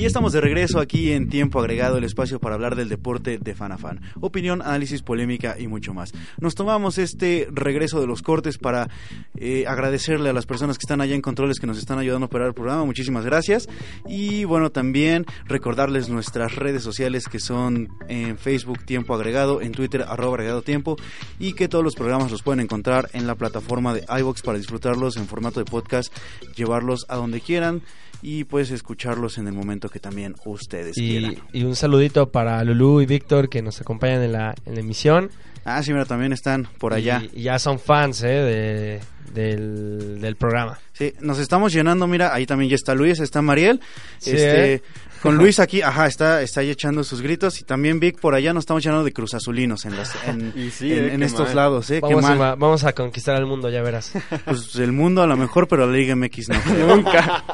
Y estamos de regreso aquí en Tiempo Agregado, el espacio para hablar del deporte de fan a fan. Opinión, análisis, polémica y mucho más. Nos tomamos este regreso de los cortes para eh, agradecerle a las personas que están allá en controles que nos están ayudando a operar el programa. Muchísimas gracias. Y bueno, también recordarles nuestras redes sociales que son en Facebook Tiempo Agregado, en Twitter arroba agregado tiempo y que todos los programas los pueden encontrar en la plataforma de iVox para disfrutarlos en formato de podcast, llevarlos a donde quieran y pues escucharlos en el momento que también ustedes Y, quieran. y un saludito para Lulu y Víctor que nos acompañan en la, en la emisión. Ah, sí, mira, también están por allá. Y, y ya son fans ¿eh? de, del, del programa. Sí, nos estamos llenando, mira, ahí también ya está Luis, está Mariel. Sí, este, ¿eh? Con Luis aquí, ajá, está, está ahí echando sus gritos y también Vic por allá nos estamos llenando de cruzazulinos en, las, en, Y sí, en- eh, en qué estos mal. lados, ¿eh? Qué Vamos, mal. a, vamos a conquistar el mundo, ya verás. Pues el mundo a lo mejor, pero la Liga MX no. Nunca.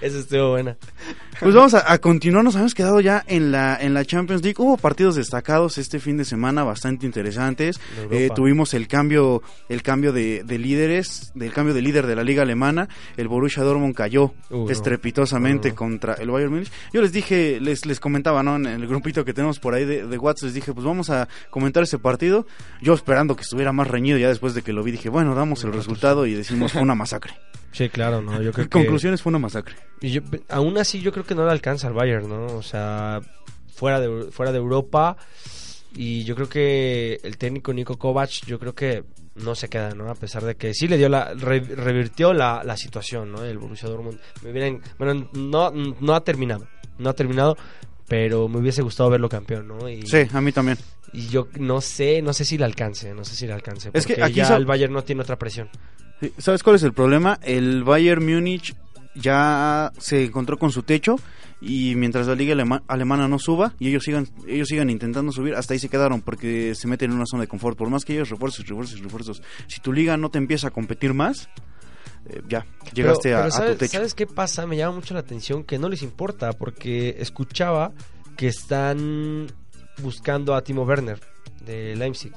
Eso estuvo buena. Pues vamos a, a continuar, nos habíamos quedado ya en la, en la Champions League. Hubo partidos destacados este fin de semana, bastante interesantes. Eh, tuvimos el cambio, el cambio de, de líderes, del cambio de líder de la liga alemana. El Borussia Dortmund cayó Uh, estrepitosamente No, contra el Bayern Múnich. Yo les dije, les, les comentaba, ¿no? En el grupito que tenemos por ahí de, de WhatsApp, les dije, pues vamos a comentar ese partido. Yo esperando que estuviera más reñido, ya después de que lo vi, dije, bueno, damos el resultado y decimos, fue una masacre. Sí, claro, ¿no? Yo creo que... Conclusiones, fue una masacre. Y yo- aún así yo creo que no le alcanza al Bayern, ¿no? O sea, fuera de, fuera de Europa y yo creo que el técnico Nico Kovac yo creo que no se queda, ¿no? A pesar de que sí le dio la re- revirtió la, la situación, ¿no? El Borussia Dortmund. Me hubieran- bueno, no no ha terminado, no ha terminado, pero me hubiese gustado verlo campeón, ¿no? Y, Sí, a mí también. y yo no sé, no sé si le alcance, no sé si le alcance, Es que porque aquí ya so- el Bayern no tiene otra presión. ¿Sabes cuál es el problema? El Bayern Múnich ya se encontró con su techo y mientras la liga alema- alemana no suba y ellos sigan ellos sigan intentando subir, hasta ahí se quedaron porque se meten en una zona de confort. Por más que ellos refuerzos, refuerzos, refuerzos, si tu liga no te empieza a competir más, eh, ya llegaste Pero- a, pero a ¿sabes, tu techo. ¿Sabes qué pasa? Me llama mucho la atención que no les importa porque escuchaba que están buscando a Timo Werner de Leipzig.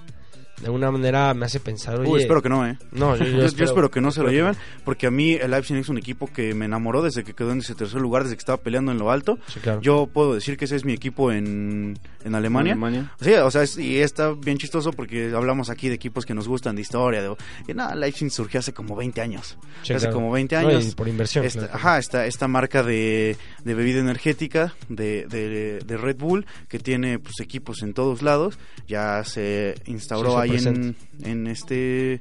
De alguna manera me hace pensar, oye, Uy, espero que no, ¿eh? no, yo, Yo, yo yo espero, que no se lo lleven, porque a mí el Leipzig es un equipo que me enamoró desde que quedó en ese tercer lugar, desde que estaba peleando en lo alto. Sí, claro. Yo puedo decir que ese es mi equipo en, en Alemania. Alemania. Sí, o sea, es- y está bien chistoso porque hablamos aquí de equipos que nos gustan de historia. De, y nada, Leipzig surgió hace como 20 años. Sí, hace claro. como 20 No, años. y por inversión. Esta, claro. Ajá, esta, esta marca de, de bebida energética de, de, de Red Bull que tiene pues equipos en todos lados. Ya se instauró Sí, ahí en, en este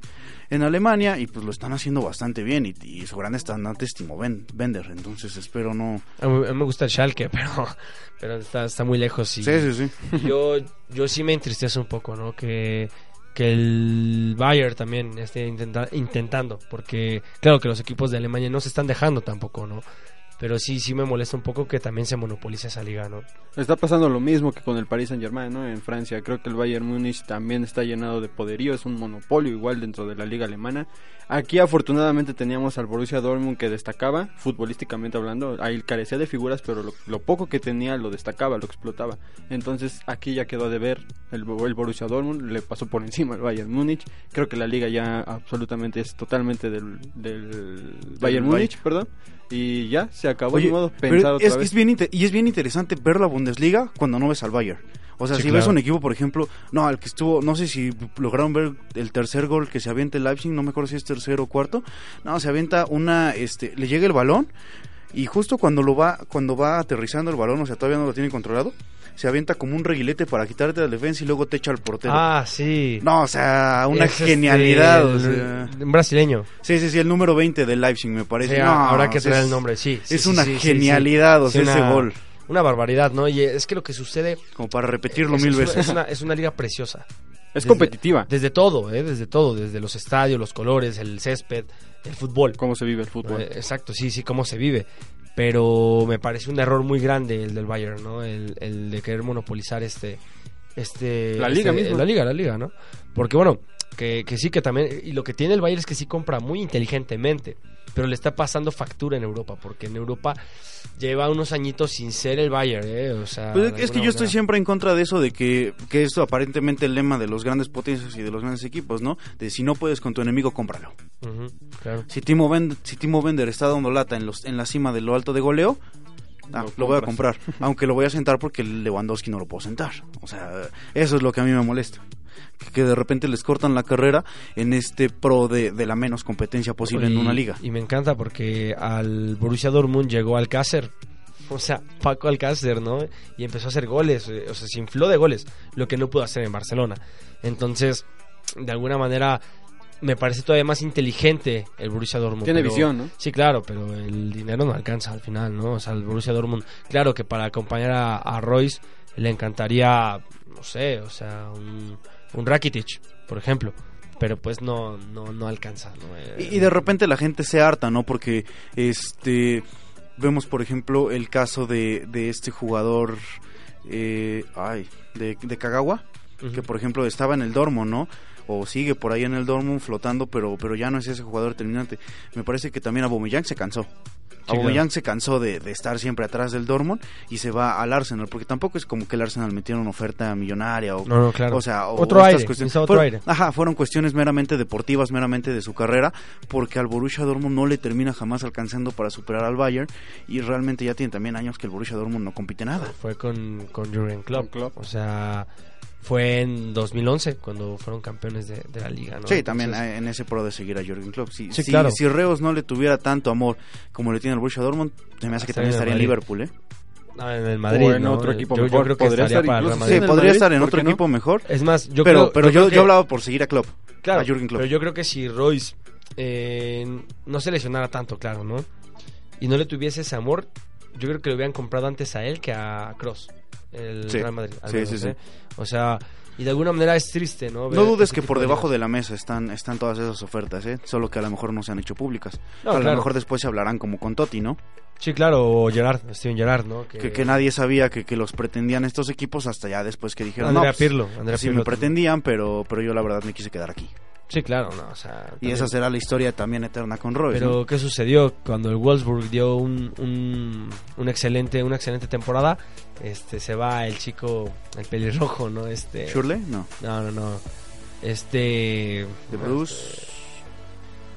en Alemania y pues lo están haciendo bastante bien y, y su gran estandarte es Timo Ben- Bender, entonces espero no... A mí, a mí me gusta el Schalke, pero, pero está, está muy lejos. Y Sí, sí, sí. yo, yo sí me entristece un poco, ¿no? Que, que el Bayern también esté intenta- intentando, porque claro que los equipos de Alemania no se están dejando tampoco, ¿no? Pero sí, sí me molesta un poco que también se monopolice esa liga, ¿no? Está pasando lo mismo que con el Paris Saint Germain, ¿no? En Francia. Creo que el Bayern Múnich también está llenado de poderío, es un monopolio igual dentro de la liga alemana. Aquí afortunadamente teníamos al Borussia Dortmund que destacaba, futbolísticamente hablando. Ahí carecía de figuras, pero lo, lo poco que tenía lo destacaba, lo explotaba. Entonces aquí ya quedó de ver el, el Borussia Dortmund, le pasó por encima al Bayern Múnich. Creo que la liga ya absolutamente es totalmente del, del Bayern Múnich, perdón. Y ya se acabó Oye, de modo pensar otra es, vez. es bien y es bien interesante ver la Bundesliga cuando no ves al Bayern. O sea, Sí, si claro. ves un equipo, por ejemplo, no, al que estuvo, no sé si lograron ver el tercer gol que se avienta el Leipzig, no me acuerdo si es tercero o cuarto. No, se avienta una, este, le llega el balón y justo cuando lo va, cuando va aterrizando el balón, o sea, todavía no lo tiene controlado, se avienta como un reguilete para quitarte la defensa y luego te echa al portero. Ah, sí. No, o sea, una Es, este, genialidad. o el- sea. Un brasileño. Sí, sí, sí, el número 20 del Leipzig me parece. Sí, No, habrá que traer el nombre, sí. es sí, una genialidad, o sea, Sí, ese una- gol. Una barbaridad, ¿no? Y es que lo que sucede... Como para repetirlo es, mil es una- veces. Es una, es una liga preciosa. Es Desde- competitiva. Desde todo, ¿eh? Desde todo. Desde los estadios, los colores, el césped, el fútbol. cómo se vive el fútbol. Eh, exacto, sí, sí, cómo se vive. Pero me parece un error muy grande el del Bayern, ¿no? El, el de querer monopolizar este... este La liga este-. La liga, la liga, ¿no? Porque bueno, que, que sí que también... Y lo que tiene el Bayern es que sí compra muy inteligentemente. Pero le está pasando factura en Europa. Porque en Europa lleva unos añitos sin ser el Bayern, ¿eh? O sea... Pues es que yo estoy siempre en contra de eso, de que, que esto aparentemente el lema de los grandes potencias y de los grandes equipos, ¿no? De si no puedes con tu enemigo, cómpralo. Claro. Si Timo, Bend- si Timo Bender está dando lata en, los, en la cima de lo alto de goleo, ah, Lo lo, voy a comprar. Aunque lo voy a sentar porque el Lewandowski no lo puedo sentar. O sea, eso es lo que a mí me molesta. Que, que de repente les cortan la carrera en este pro de, de la menos competencia posible en una liga. Y me encanta porque al Borussia Dortmund llegó Alcácer. O sea, Paco Alcácer, ¿no? Y empezó a hacer goles. eh, O sea, se infló de goles. Lo que no pudo hacer en Barcelona. Entonces, de alguna manera, me parece todavía más inteligente el Borussia Dortmund. Tiene pero- visión, ¿no? Sí, claro, pero el dinero no alcanza al final, ¿no? O sea, el Borussia Dortmund, claro que para acompañar a, a Royce le encantaría, no sé, o sea, un, un Rakitic, por ejemplo. Pero pues no, no, no alcanza, ¿no? Eh, Y, y de repente la gente se harta, ¿no? Porque este vemos, por ejemplo, el caso de, de este jugador, eh, ay, de, de Kagawa, que por ejemplo estaba en el Dortmund, ¿no? O sigue por ahí en el Dortmund flotando, pero, pero ya no es ese jugador determinante. Me parece que también Aubameyang se cansó. Aubameyang se cansó de, de estar siempre atrás del Dortmund y se va al Arsenal, porque tampoco es como que el Arsenal metiera una oferta millonaria o No, no, claro. o sea, o- Otro o estas aire, cuestiones. necesita otro Fueron- aire. Ajá, fueron cuestiones meramente deportivas, meramente de su carrera, porque al Borussia Dortmund no le termina jamás alcanzando para superar al Bayern y realmente ya tiene también años que el Borussia Dortmund no compite nada. Fue con, con Jurgen Klopp. Klopp. O sea, fue en 2011 cuando fueron campeones de, de la liga, ¿no? Sí, también Entonces, en ese pro de seguir a Jürgen Klopp. Si, Sí, si, claro. si Reus no le tuviera tanto amor como le tiene al Borussia Dortmund, se me hace que también estaría en. Liverpool, ¿eh? no, en el Madrid, O en ¿no? otro equipo yo, yo mejor. creo que Podría estaría estar para Sí, podría Madrid, estar en ¿por otro no? equipo mejor, Es más, yo pero, creo, pero yo, creo yo que- hablaba por seguir a Klopp, claro, a Jürgen Klopp. Pero yo creo que si Royce eh, no se lesionara tanto, claro, ¿no? Y no le tuviese ese amor, yo creo que lo hubieran comprado antes a él que a Cross, el Sí. Real Madrid. Sí, menos, sí, sí. ¿eh? O sea, y de alguna manera es triste, ¿no? Ver No dudes ese que por de debajo de la mesa están, están todas esas ofertas, ¿eh? Solo que a lo mejor no se han hecho públicas. No, a lo claro. mejor después se hablarán como con Totti, ¿no? Sí, claro, o Gerard, Steven Gerard, ¿no? Que, que nadie sabía que, que los pretendían estos equipos hasta ya después que dijeron, Andrea no, pues, Pirlo, Andrea sí Pirlo me pretendían, pero, pero yo la verdad me quise quedar aquí. Sí, claro, no, o sea... Y esa será la historia también eterna con Royce. Pero ¿no? ¿qué sucedió cuando el Wolfsburg dio un, un, un excelente una excelente temporada? Este se va el chico el pelirrojo, ¿no? Este ¿Schürrle? No. No, no, no. Este ¿De Bruce?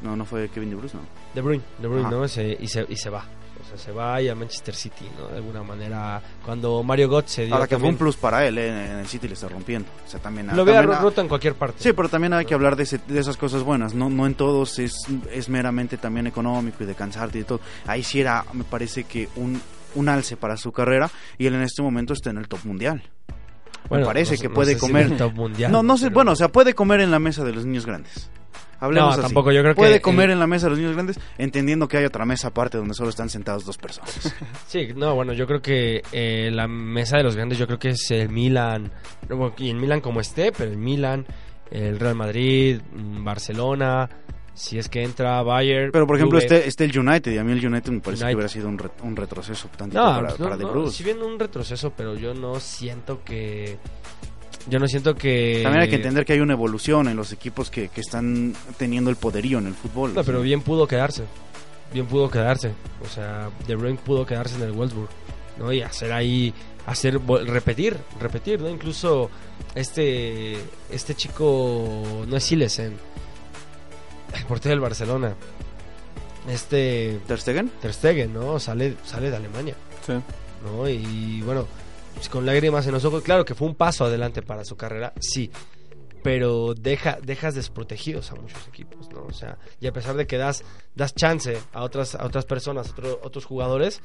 No, no fue Kevin De Bruce, no. De Bruyne, De Bruyne, Ajá. ¿no? Se- y se y se va. O sea, se va a Manchester City, ¿no? De alguna manera cuando Mario Götze se dio Ahora que fue también- un plus para él, ¿eh? en el City le está rompiendo. O sea, también... lo también- roto en cualquier parte. Sí, pero también hay que hablar de, ese- de esas cosas buenas. No, no en todos es, es meramente también económico y de cansarte y todo. Ahí sí era, me parece que un, un alce para su carrera y él en este momento está en el top mundial. me parece no- que no puede si comer. en el top mundial, no, no sé, pero- bueno, o sea, puede comer en la mesa de los niños grandes. Hablemos No, así. tampoco, yo creo que Puede comer el- en la mesa de los niños grandes, entendiendo que hay otra mesa aparte donde solo están sentados dos personas. Sí, no, bueno, yo creo que eh, la mesa de los grandes, yo creo que es el Milan, no, y el Milan como esté, pero el Milan, el Real Madrid, mm, Barcelona, si es que entra Bayern. Pero por ejemplo, Juve. este, este el United, y a mí el United me parece que hubiera sido un, re- un retroceso tantito No, para, pues no, para De no, Bruce. si bien un retroceso, pero yo no siento que... Yo no siento que... También hay que entender que hay una evolución en los equipos que, que están teniendo el poderío en el fútbol. No, pero bien pudo quedarse. Bien pudo quedarse. O sea, De Bruyne pudo quedarse en el Wolfsburg, ¿no? Y hacer ahí, hacer, repetir, repetir, ¿no? Incluso este, este chico, no es Silesen, el portero del Barcelona. Este ¿Ter Stegen? Ter Stegen, ¿no? Sale, sale de Alemania, Sí. ¿no? Y bueno, con lágrimas en los ojos, claro que fue un paso adelante para su carrera, sí. Pero deja, dejas desprotegidos a muchos equipos, ¿no? O sea, y a pesar de que das, das chance a otras, a otras personas, a otro- otros jugadores,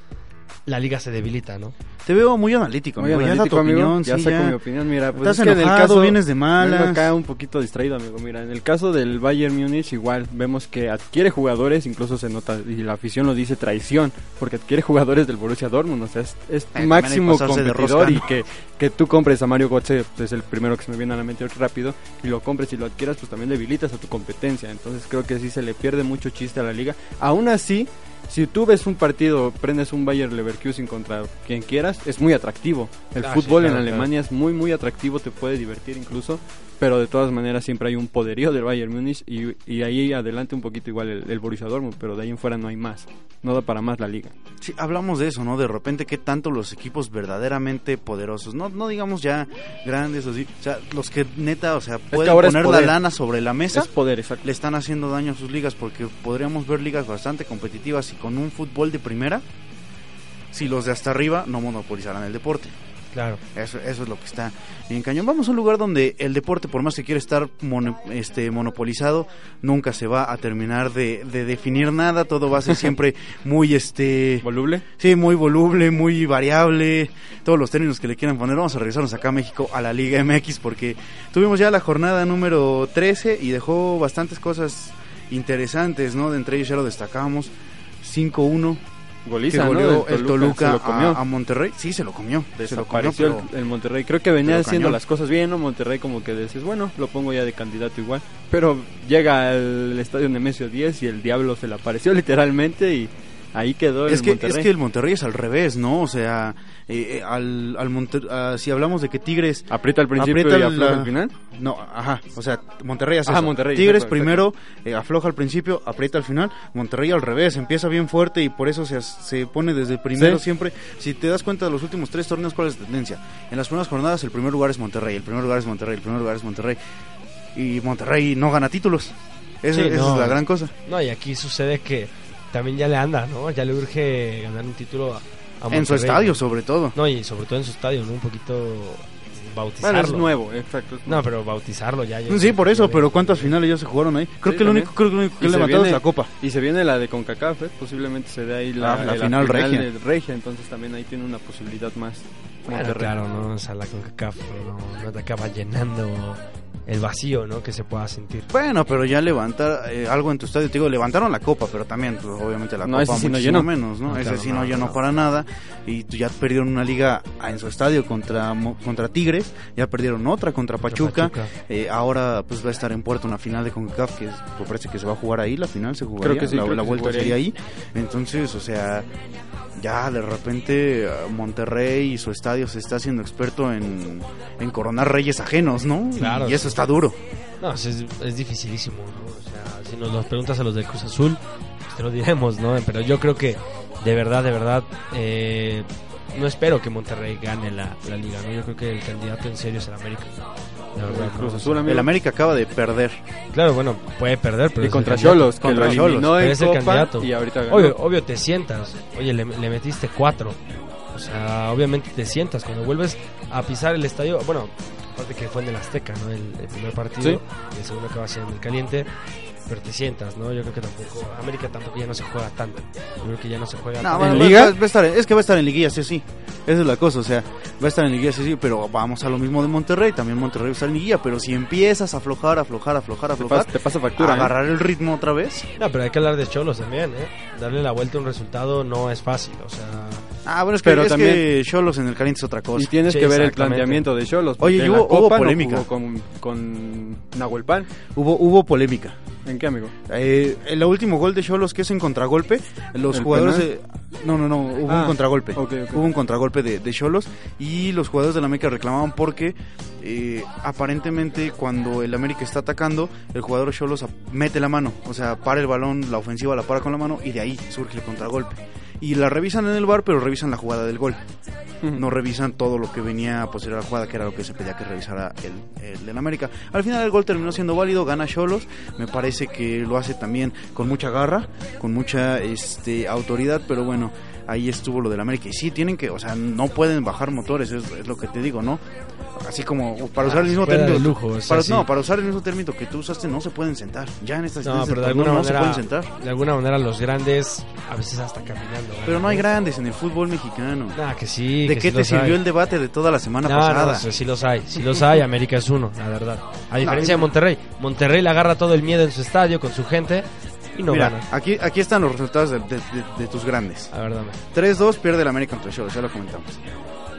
la liga se debilita, ¿no? Te veo muy analítico, Muy amigo. ya da analítico, tu amigo. opinión, ya sí, saco ya. mi opinión. Mira, pues Estás es que en el enojado, caso, vienes de malas. Vengo acá un poquito distraído, amigo. Mira, en el caso del Bayern Múnich, igual vemos que adquiere jugadores, incluso se nota, y la afición lo dice, traición, porque adquiere jugadores del Borussia Dortmund. O sea, es, es también máximo competidor rosca, y que, que tú compres a Mario Götze, es el primero que se me viene a la mente rápido, y lo compres y lo adquieras, pues también debilitas a tu competencia. Entonces creo que sí se le pierde mucho chiste a la liga. Aún así, si tú ves un partido, prendes un Bayern Leverkusen contra quien quieras, es muy atractivo. El Ah, sí, fútbol en claro, Alemania es muy, muy atractivo, te puede divertir incluso, pero de todas maneras siempre hay un poderío del Bayern Múnich y, y ahí adelante un poquito igual el, el Borussia Dortmund, pero de ahí en fuera no hay más, no da para más la liga. Sí, hablamos de eso, ¿no? De repente, ¿qué tanto los equipos verdaderamente poderosos? No, no digamos ya grandes, o, sí, o sea, los que neta, o sea, pueden es poner la lana sobre la mesa, Es poder, exacto. le están haciendo daño a sus ligas, porque podríamos ver ligas bastante competitivas y con un fútbol de primera, si los de hasta arriba no monopolizaran el deporte. Claro. Eso, eso es lo que está en cañón. Vamos a un lugar donde el deporte, por más que quiera estar mono- este, monopolizado, nunca se va a terminar de, de definir nada. Todo va a ser siempre muy, este, ¿Voluble? sí, muy voluble, muy variable. Todos los términos que le quieran poner. Vamos a regresarnos acá a México a la Liga MX porque tuvimos ya la jornada número 13 y dejó bastantes cosas interesantes, ¿no? De entre ellos ya lo destacamos. 5-1 que Goliza, ¿no? goleó Del el Toluca lo comió. a, a Monterrey. Sí, se lo comió. Se lo comió, Desapareció pero- el, el Monterrey. Creo que venía haciendo cañón. las cosas bien, ¿no? Monterrey como que dices, bueno, lo pongo ya de candidato igual. Pero llega al estadio Nemesio 10 y el diablo se le apareció literalmente y ahí quedó el Es que, Monterrey. es que el Monterrey es al revés, ¿no? O sea, eh, eh, al, al Monter- ah, si hablamos de que Tigres... Aprieta al principio aprieta y afloja la- al final. No, ajá, o sea, Monterrey hace Ajá, eso. Monterrey, Tigres exacto, primero eh, afloja al principio, aprieta al final. Monterrey al revés, empieza bien fuerte y por eso se, se pone desde el primero Sí. siempre. Si te das cuenta de los últimos tres torneos, ¿cuál es la tendencia? En las primeras jornadas el primer lugar es Monterrey, el primer lugar es Monterrey, el primer lugar es Monterrey. Y Monterrey no gana títulos. Esa, Sí, esa no. es la gran cosa. No, y aquí sucede que también ya le anda, ¿no? Ya le urge ganar un título a, a En su estadio, ¿no? sobre todo. No, y sobre todo en su estadio, ¿no? Un poquito bautizarlo. Bueno, es nuevo, exacto. es No, pero bautizarlo ya. Sí, por eso, pero ¿cuántas finales ya se jugaron ahí? Creo Sí, que lo único, creo que lo único que le levantado es la copa. Y se viene la de CONCACAF, ¿eh? posiblemente se dé ahí la, Ah, la eh, final regia. de regia, entonces también ahí tiene una posibilidad más. Bueno, Monterrey. claro, ¿no? O sea, la CONCACAF no, no te acaba llenando el vacío, ¿no? Que se pueda sentir. Bueno, pero ya levantar eh, algo en tu estadio, te digo, levantaron la copa, pero también, pues, obviamente la No, copa ese sí no muchísimo llenó. menos, ¿no? No, ese claro, sí no, no llenó no. para nada y ya perdieron una liga en su estadio contra contra Tigres, ya perdieron otra contra Pachuca, Pachuca. eh, ahora pues va a estar en puerto una final de CONCACAF que es- pues, parece que se va a jugar ahí, la final se jugaría, Creo que sí, la, creo la que se vuelta jugaría sería ahí. Entonces, o sea, ya de repente eh, Monterrey y su estadio se está haciendo experto en, en coronar reyes ajenos, ¿no? Claro, y eso sí. está duro. No, es, es dificilísimo, ¿no? O sea, si nos lo preguntas a los del Cruz Azul, pues te lo diremos, ¿no? Pero yo creo que de verdad, de verdad, eh, no espero que Monterrey gane la, la liga, ¿no? Yo creo que el candidato en serio es el América. La verdad, ¿no? Cruz O Azul, sea, amigo. El América acaba de perder. Claro, bueno, puede perder, pero y contra. Cholos, que Contra lo eliminó en es el Copa candidato. y ahorita ganó. Obvio, obvio te sientas. Oye, le, le metiste cuatro. O sea, obviamente te sientas. Cuando vuelves a pisar el estadio, bueno, Aparte que fue en el Azteca, ¿no? El, el primer partido. Sí. Y el segundo que va a ser en el caliente. Pero te sientas, ¿no? Yo creo que tampoco. América tampoco ya no se juega tanto. Yo creo que ya no se juega No, tanto. bueno, ¿En va- liga? va- va a estar- es que va a estar en liguilla, sí, sí. Esa es la cosa, o sea, va a estar en liguilla, sí, sí, pero vamos a lo mismo de Monterrey. También Monterrey va a estar en liguilla, pero si empiezas a aflojar, aflojar, aflojar, Te aflojar, pasa, te pasa factura. ¿eh? agarrar el ritmo otra vez. No, pero hay que hablar de Cholos también, ¿eh? Darle la vuelta a un resultado no es fácil, o sea... Ah, bueno, es que, Pero es también- que Cholos en el caliente es otra Y cosa. tienes Sí, que ver el planteamiento de Cholos. Oye, y hubo- hubo Copa no polémica. con, con Nahuel Pan. Hubo, hubo polémica. ¿En qué, amigo? Eh, el último gol de Cholos que es en contragolpe, los ¿El jugadores penal? de... No, no, no, hubo Ah, un contragolpe. ok, ok. Hubo un contragolpe de, Cholos y los jugadores del América reclamaban porque eh, aparentemente cuando el América está atacando, el jugador Cholos mete la mano, o sea, para el balón, la ofensiva la para con la mano y de ahí surge el contragolpe. Y la revisan en el bar, pero revisan la jugada del gol. No revisan todo lo que venía posterior a la jugada, que era lo que se pedía que revisara el, el del América. Al final el gol terminó siendo válido, gana Cholos. Me parece que lo hace también con mucha garra, con mucha este, autoridad, pero bueno, ahí estuvo lo del América. Y sí, tienen que, o sea, no pueden bajar motores, es, es lo que te digo, ¿no? Así como para usar el mismo término. de lujo, o sea, para- sí. No, para usar el mismo término que tú usaste, no se pueden sentar. Ya en No, pero de torneo alguna no se manera... pueden sentar. De alguna manera los grandes, a veces hasta caminando. Pero no hay grandes en el fútbol mexicano. Nada, que sí. ¿De que qué sí te sirvió hay. el debate de toda la semana No, pasada? no, sí, sí los hay, sí los hay, América es uno, la verdad. A diferencia de Monterrey, Monterrey le agarra todo el miedo en su estadio con su gente y no Mira, gana. aquí, aquí están los resultados de, de- de- de tus grandes. La verdad, me- 3-2 pierde el América contra Cholos, ya lo comentamos.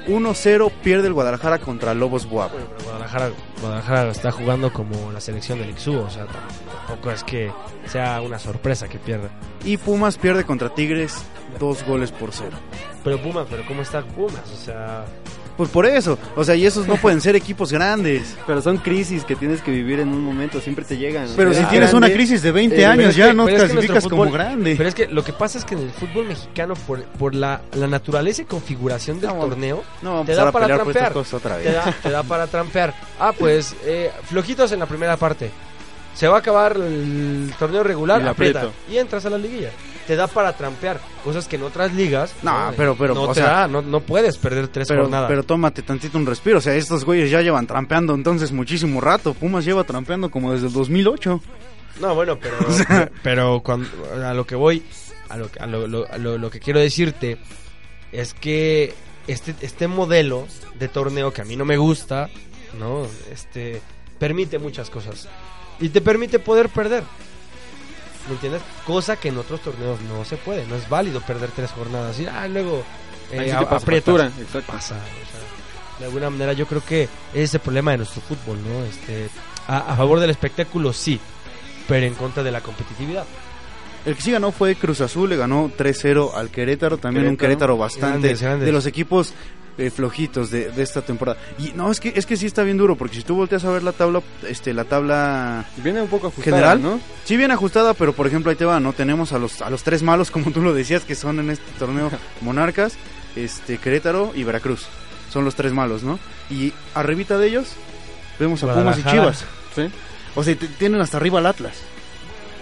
1-0 pierde el Guadalajara contra Lobos Buap. Bueno, pero Guadalajara, Guadalajara está jugando como la selección del Ixú, o sea, tam- tampoco es que sea una sorpresa que pierda. Y Pumas pierde contra Tigres dos goles por cero. Pero Pumas, pero ¿cómo está Pumas? O sea, Pues por eso, o sea, y esos no pueden ser equipos grandes. Pero son crisis que tienes que vivir en un momento, siempre te llegan. Pero si tienes una crisis de 20 eh, años ya que- no que clasificas como grande. pero es que lo que pasa es que en el fútbol mexicano, por, por la, la naturaleza y configuración del No, torneo, No te da para trampear. te da, te da para trampear. Ah, pues eh, flojitos en la primera parte. Se va a acabar el torneo regular, Y aprieta, y entras a la liguilla. Te da para trampear, cosas que en otras ligas No, pero- pero, no o te sea, da, no, no puedes perder tres Pero, jornadas. pero tómate tantito un respiro. O sea, estos güeyes ya llevan trampeando entonces muchísimo rato. Pumas lleva trampeando como desde el 2008. No, bueno, pero, pero cuando, a lo que voy, a lo, que- a lo, lo- a lo- lo que quiero decirte es que este, este modelo de torneo que a mí no me gusta, ¿no? Este, permite muchas cosas. Y te permite poder perder. ¿Me entiendes? Cosa que en otros torneos no se puede, no es válido perder tres jornadas. Y ah, luego eh, sí pasa o sea, de alguna manera yo creo que ese es el problema de nuestro fútbol, ¿no? Este, a, a favor del espectáculo sí, pero en contra de la competitividad. El que sí ganó fue Cruz Azul, le ganó 3-0 al Querétaro, también un Querétaro. Querétaro bastante Grandes, grandes. de los equipos eh, flojitos de, de esta temporada. Y no, es que es que sí está bien duro, porque si tú volteas a ver la tabla, este la tabla Viene un poco ajustada, general, ¿no? sí bien ajustada, pero por ejemplo ahí te va, no tenemos a los a los tres malos como tú lo decías que son en este torneo Monarcas, este Querétaro y Veracruz. Son los tres malos, ¿no? Y arribita de ellos vemos a Pumas y. Chivas. Sí, O sea, tienen hasta arriba al Atlas.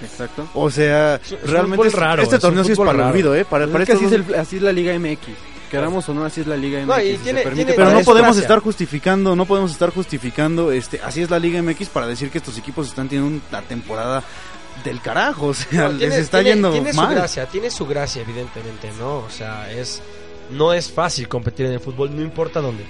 exacto. O sea, Es realmente es- raro, este torneo sí es para el olvido, ¿eh? Para, Pues para es que así estos es, el- así es la Liga MX. Queramos o no, así es la Liga MX. No, y se tiene- permite tiene- Pero no es podemos gracia. estar justificando, no podemos estar justificando, este, así es la Liga MX para decir que estos equipos están teniendo una temporada del carajo, o sea, No, les tiene- está tiene- yendo tiene mal. su gracia, tiene su gracia, evidentemente, ¿no? O sea, es no es fácil competir en el fútbol, no importa dónde.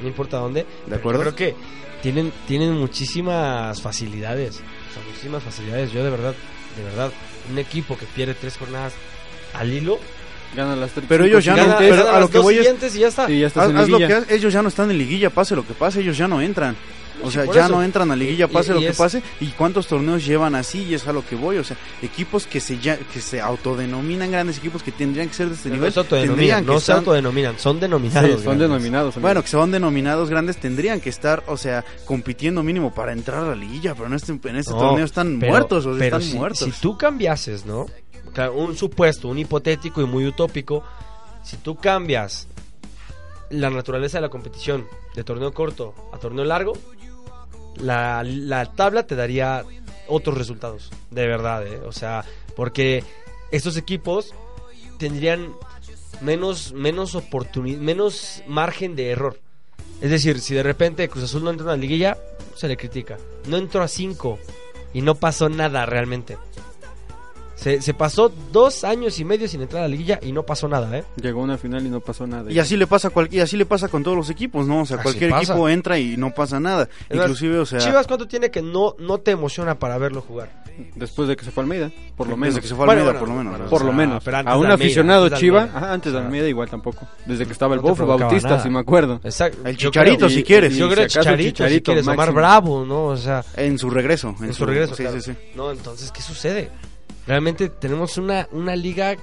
No importa dónde. pero acuerdo? Yo creo que tienen, tienen muchísimas facilidades. O sea, muchísimas facilidades. Yo de verdad, de verdad, un equipo que pierde tres jornadas al hilo, Gana las tres. Pero ellos ya no- gana, pero gana a lo que dos voy es- y ya está. Y ya estás Haz, en haz lo liguilla. que haz, ellos ya no están en liguilla, pase lo que pase, ellos ya no entran. O sea, ya eso. no entran a liguilla, pase y lo que es- pase. ¿Y cuántos torneos llevan así? Y es a lo que voy. O sea, equipos que se ya, que se autodenominan grandes equipos que tendrían que ser de este nivel. que no se autodenominan, son denominados. Sí, son grandes. denominados. Bueno, que son denominados grandes, tendrían que estar, o sea, compitiendo mínimo para entrar a la liguilla, pero en este, en este No, torneo están pero- muertos, o sea, pero están si, muertos. Si tú cambiases, ¿no? Un supuesto, un hipotético y muy utópico, si tú cambias la naturaleza de la competición de torneo corto a torneo largo, la, la tabla te daría otros resultados, de verdad, ¿eh? O sea, porque estos equipos tendrían menos, menos menos margen de error. Es decir, si de repente Cruz Azul no entra en la liguilla, se le critica. No entró a cinco y no pasó nada realmente. Se, se pasó dos años y medio sin entrar a la liguilla y no pasó nada, ¿eh? Llegó a una final y no pasó nada. Y así le pasa a cual- y así le pasa con todos los equipos, ¿no? O sea, Así cualquier pasa. equipo entra y no pasa nada. Es Inclusive, o sea, Chivas, ¿cuánto tiene que no, no te emociona para verlo jugar? Después de que se fue Almeida, por lo desde menos. que se fue Almeida, bueno, por lo menos. Por lo sea, menos. pero antes A un Almeida, aficionado antes Chiva, Almeida. ajá, antes de Almeida igual tampoco. Desde que estaba el no Bofo Bautista, nada. si me acuerdo. Exacto. El Chicharito, creo- si quieres. Yo creo si que Chicharito, si Chicharito quieres, Omar máximo. Bravo, ¿no? O sea, En su regreso. en su regreso. Sí, claro. sí, sí. No, entonces, ¿qué sucede? Realmente tenemos una, una liga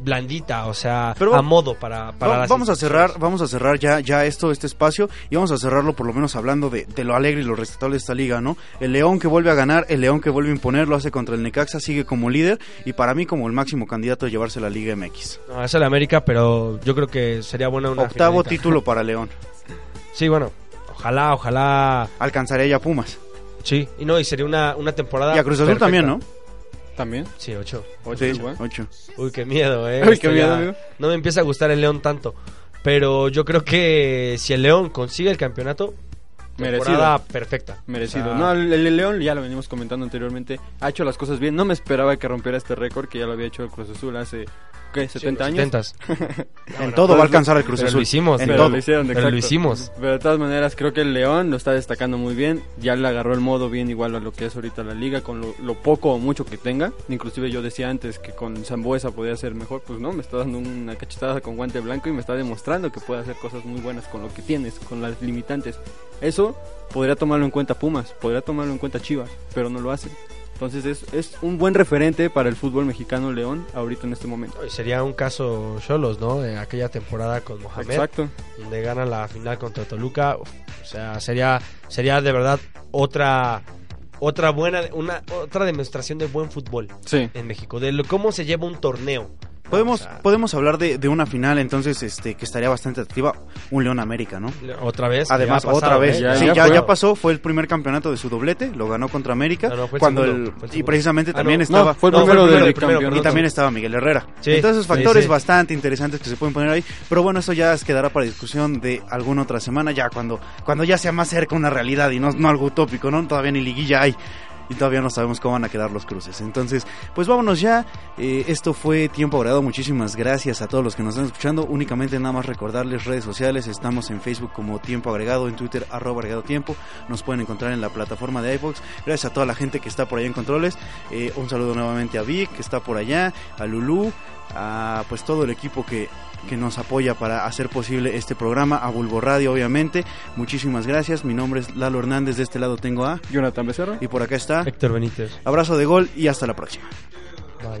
blandita, o sea, Pero a modo para, para Va- las vamos a cerrar, vamos a cerrar ya, ya esto, este espacio, y vamos a cerrarlo por lo menos hablando de, de lo alegre y lo respetable de esta liga, ¿no? El León que vuelve a ganar, el León que vuelve a imponer, lo hace contra el Necaxa, sigue como líder, y para mí como el máximo candidato a llevarse la Liga MX. No, es el América, pero yo creo que sería buena una Octavo finalita. título para León. Sí, bueno, ojalá, ojalá, Alcanzaría ya Pumas. sí. Y no, y sería una, una temporada Y a Cruz Azul perfecta. también, ¿no? También. Sí, ocho. Ocho Sí, igual. ocho. Uy, qué miedo, eh. Uy, Esto qué miedo, ya- amigo. No me empieza a gustar el León tanto. Pero yo creo que si el León consigue el campeonato, Merecido. perfecta. Merecido. O sea, no, el, el León, ya lo venimos comentando anteriormente, ha hecho las cosas bien. No me esperaba que rompiera este récord que ya lo había hecho el Cruz Azul hace, ¿qué? sí, ¿70 los años? 70s. En todo va a alcanzar el Cruz Pero Azul. lo hicimos, en Pero todo. lo hicieron, Pero lo hicimos. Pero de todas maneras, creo que el León lo está destacando muy bien. Ya le agarró el modo bien igual a lo que es ahorita la liga, con lo, lo poco o mucho que tenga. Inclusive yo decía antes que con Zambuesa podía ser mejor. Pues no, me está dando una cachetada con guante blanco y me está demostrando que puede hacer cosas muy buenas con lo que tienes, con las limitantes. Eso podría tomarlo en cuenta Pumas, podría tomarlo en cuenta Chivas, pero no lo hace. Entonces es, es un buen referente para el fútbol mexicano León ahorita en este momento. Y Sería un caso Cholos, ¿no? De aquella temporada con Mohamed, Exacto. donde gana la final contra Toluca. Uf, o sea, sería sería de verdad otra otra buena una otra demostración de buen fútbol Sí. en México, de lo- cómo se lleva un torneo. Podemos, O sea, podemos hablar de, de una final entonces este que estaría bastante activa, un León América, ¿no? otra vez. Además, pasado, otra vez. ¿eh? Ya- sí, ya ya, fue. ya pasó, fue el primer campeonato de su doblete, lo ganó contra América. No, no, fue el cuando segundo, el, fue el y precisamente Ah, también no, estaba. fue el primero del primero, campeonato. y también estaba Miguel Herrera. Sí, Entonces, factores sí. bastante interesantes que se pueden poner ahí. Pero bueno, eso ya quedará para discusión de alguna otra semana, ya cuando, cuando ya sea más cerca una realidad y no, no algo utópico, ¿no? Todavía ni liguilla hay. Y todavía no sabemos cómo van a quedar los cruces. Entonces, pues vámonos ya. Eh, esto fue Tiempo Agregado. Muchísimas gracias a todos los que nos están escuchando. Únicamente nada más recordarles redes sociales. Estamos en Facebook como Tiempo Agregado, en Twitter arroba agregado tiempo. Nos pueden encontrar en la plataforma de iVoox. Gracias a toda la gente que está por allá en controles. Eh, un saludo nuevamente a Vic, que está por allá, a Lulú, a pues todo el equipo que, que nos apoya para hacer posible este programa, a Bulbo Radio obviamente. Muchísimas gracias. Mi nombre es Lalo Hernández. De este lado tengo a... Jonathan Becerra. Y por acá está. Héctor Benítez. Abrazo de gol y hasta la próxima. Bye.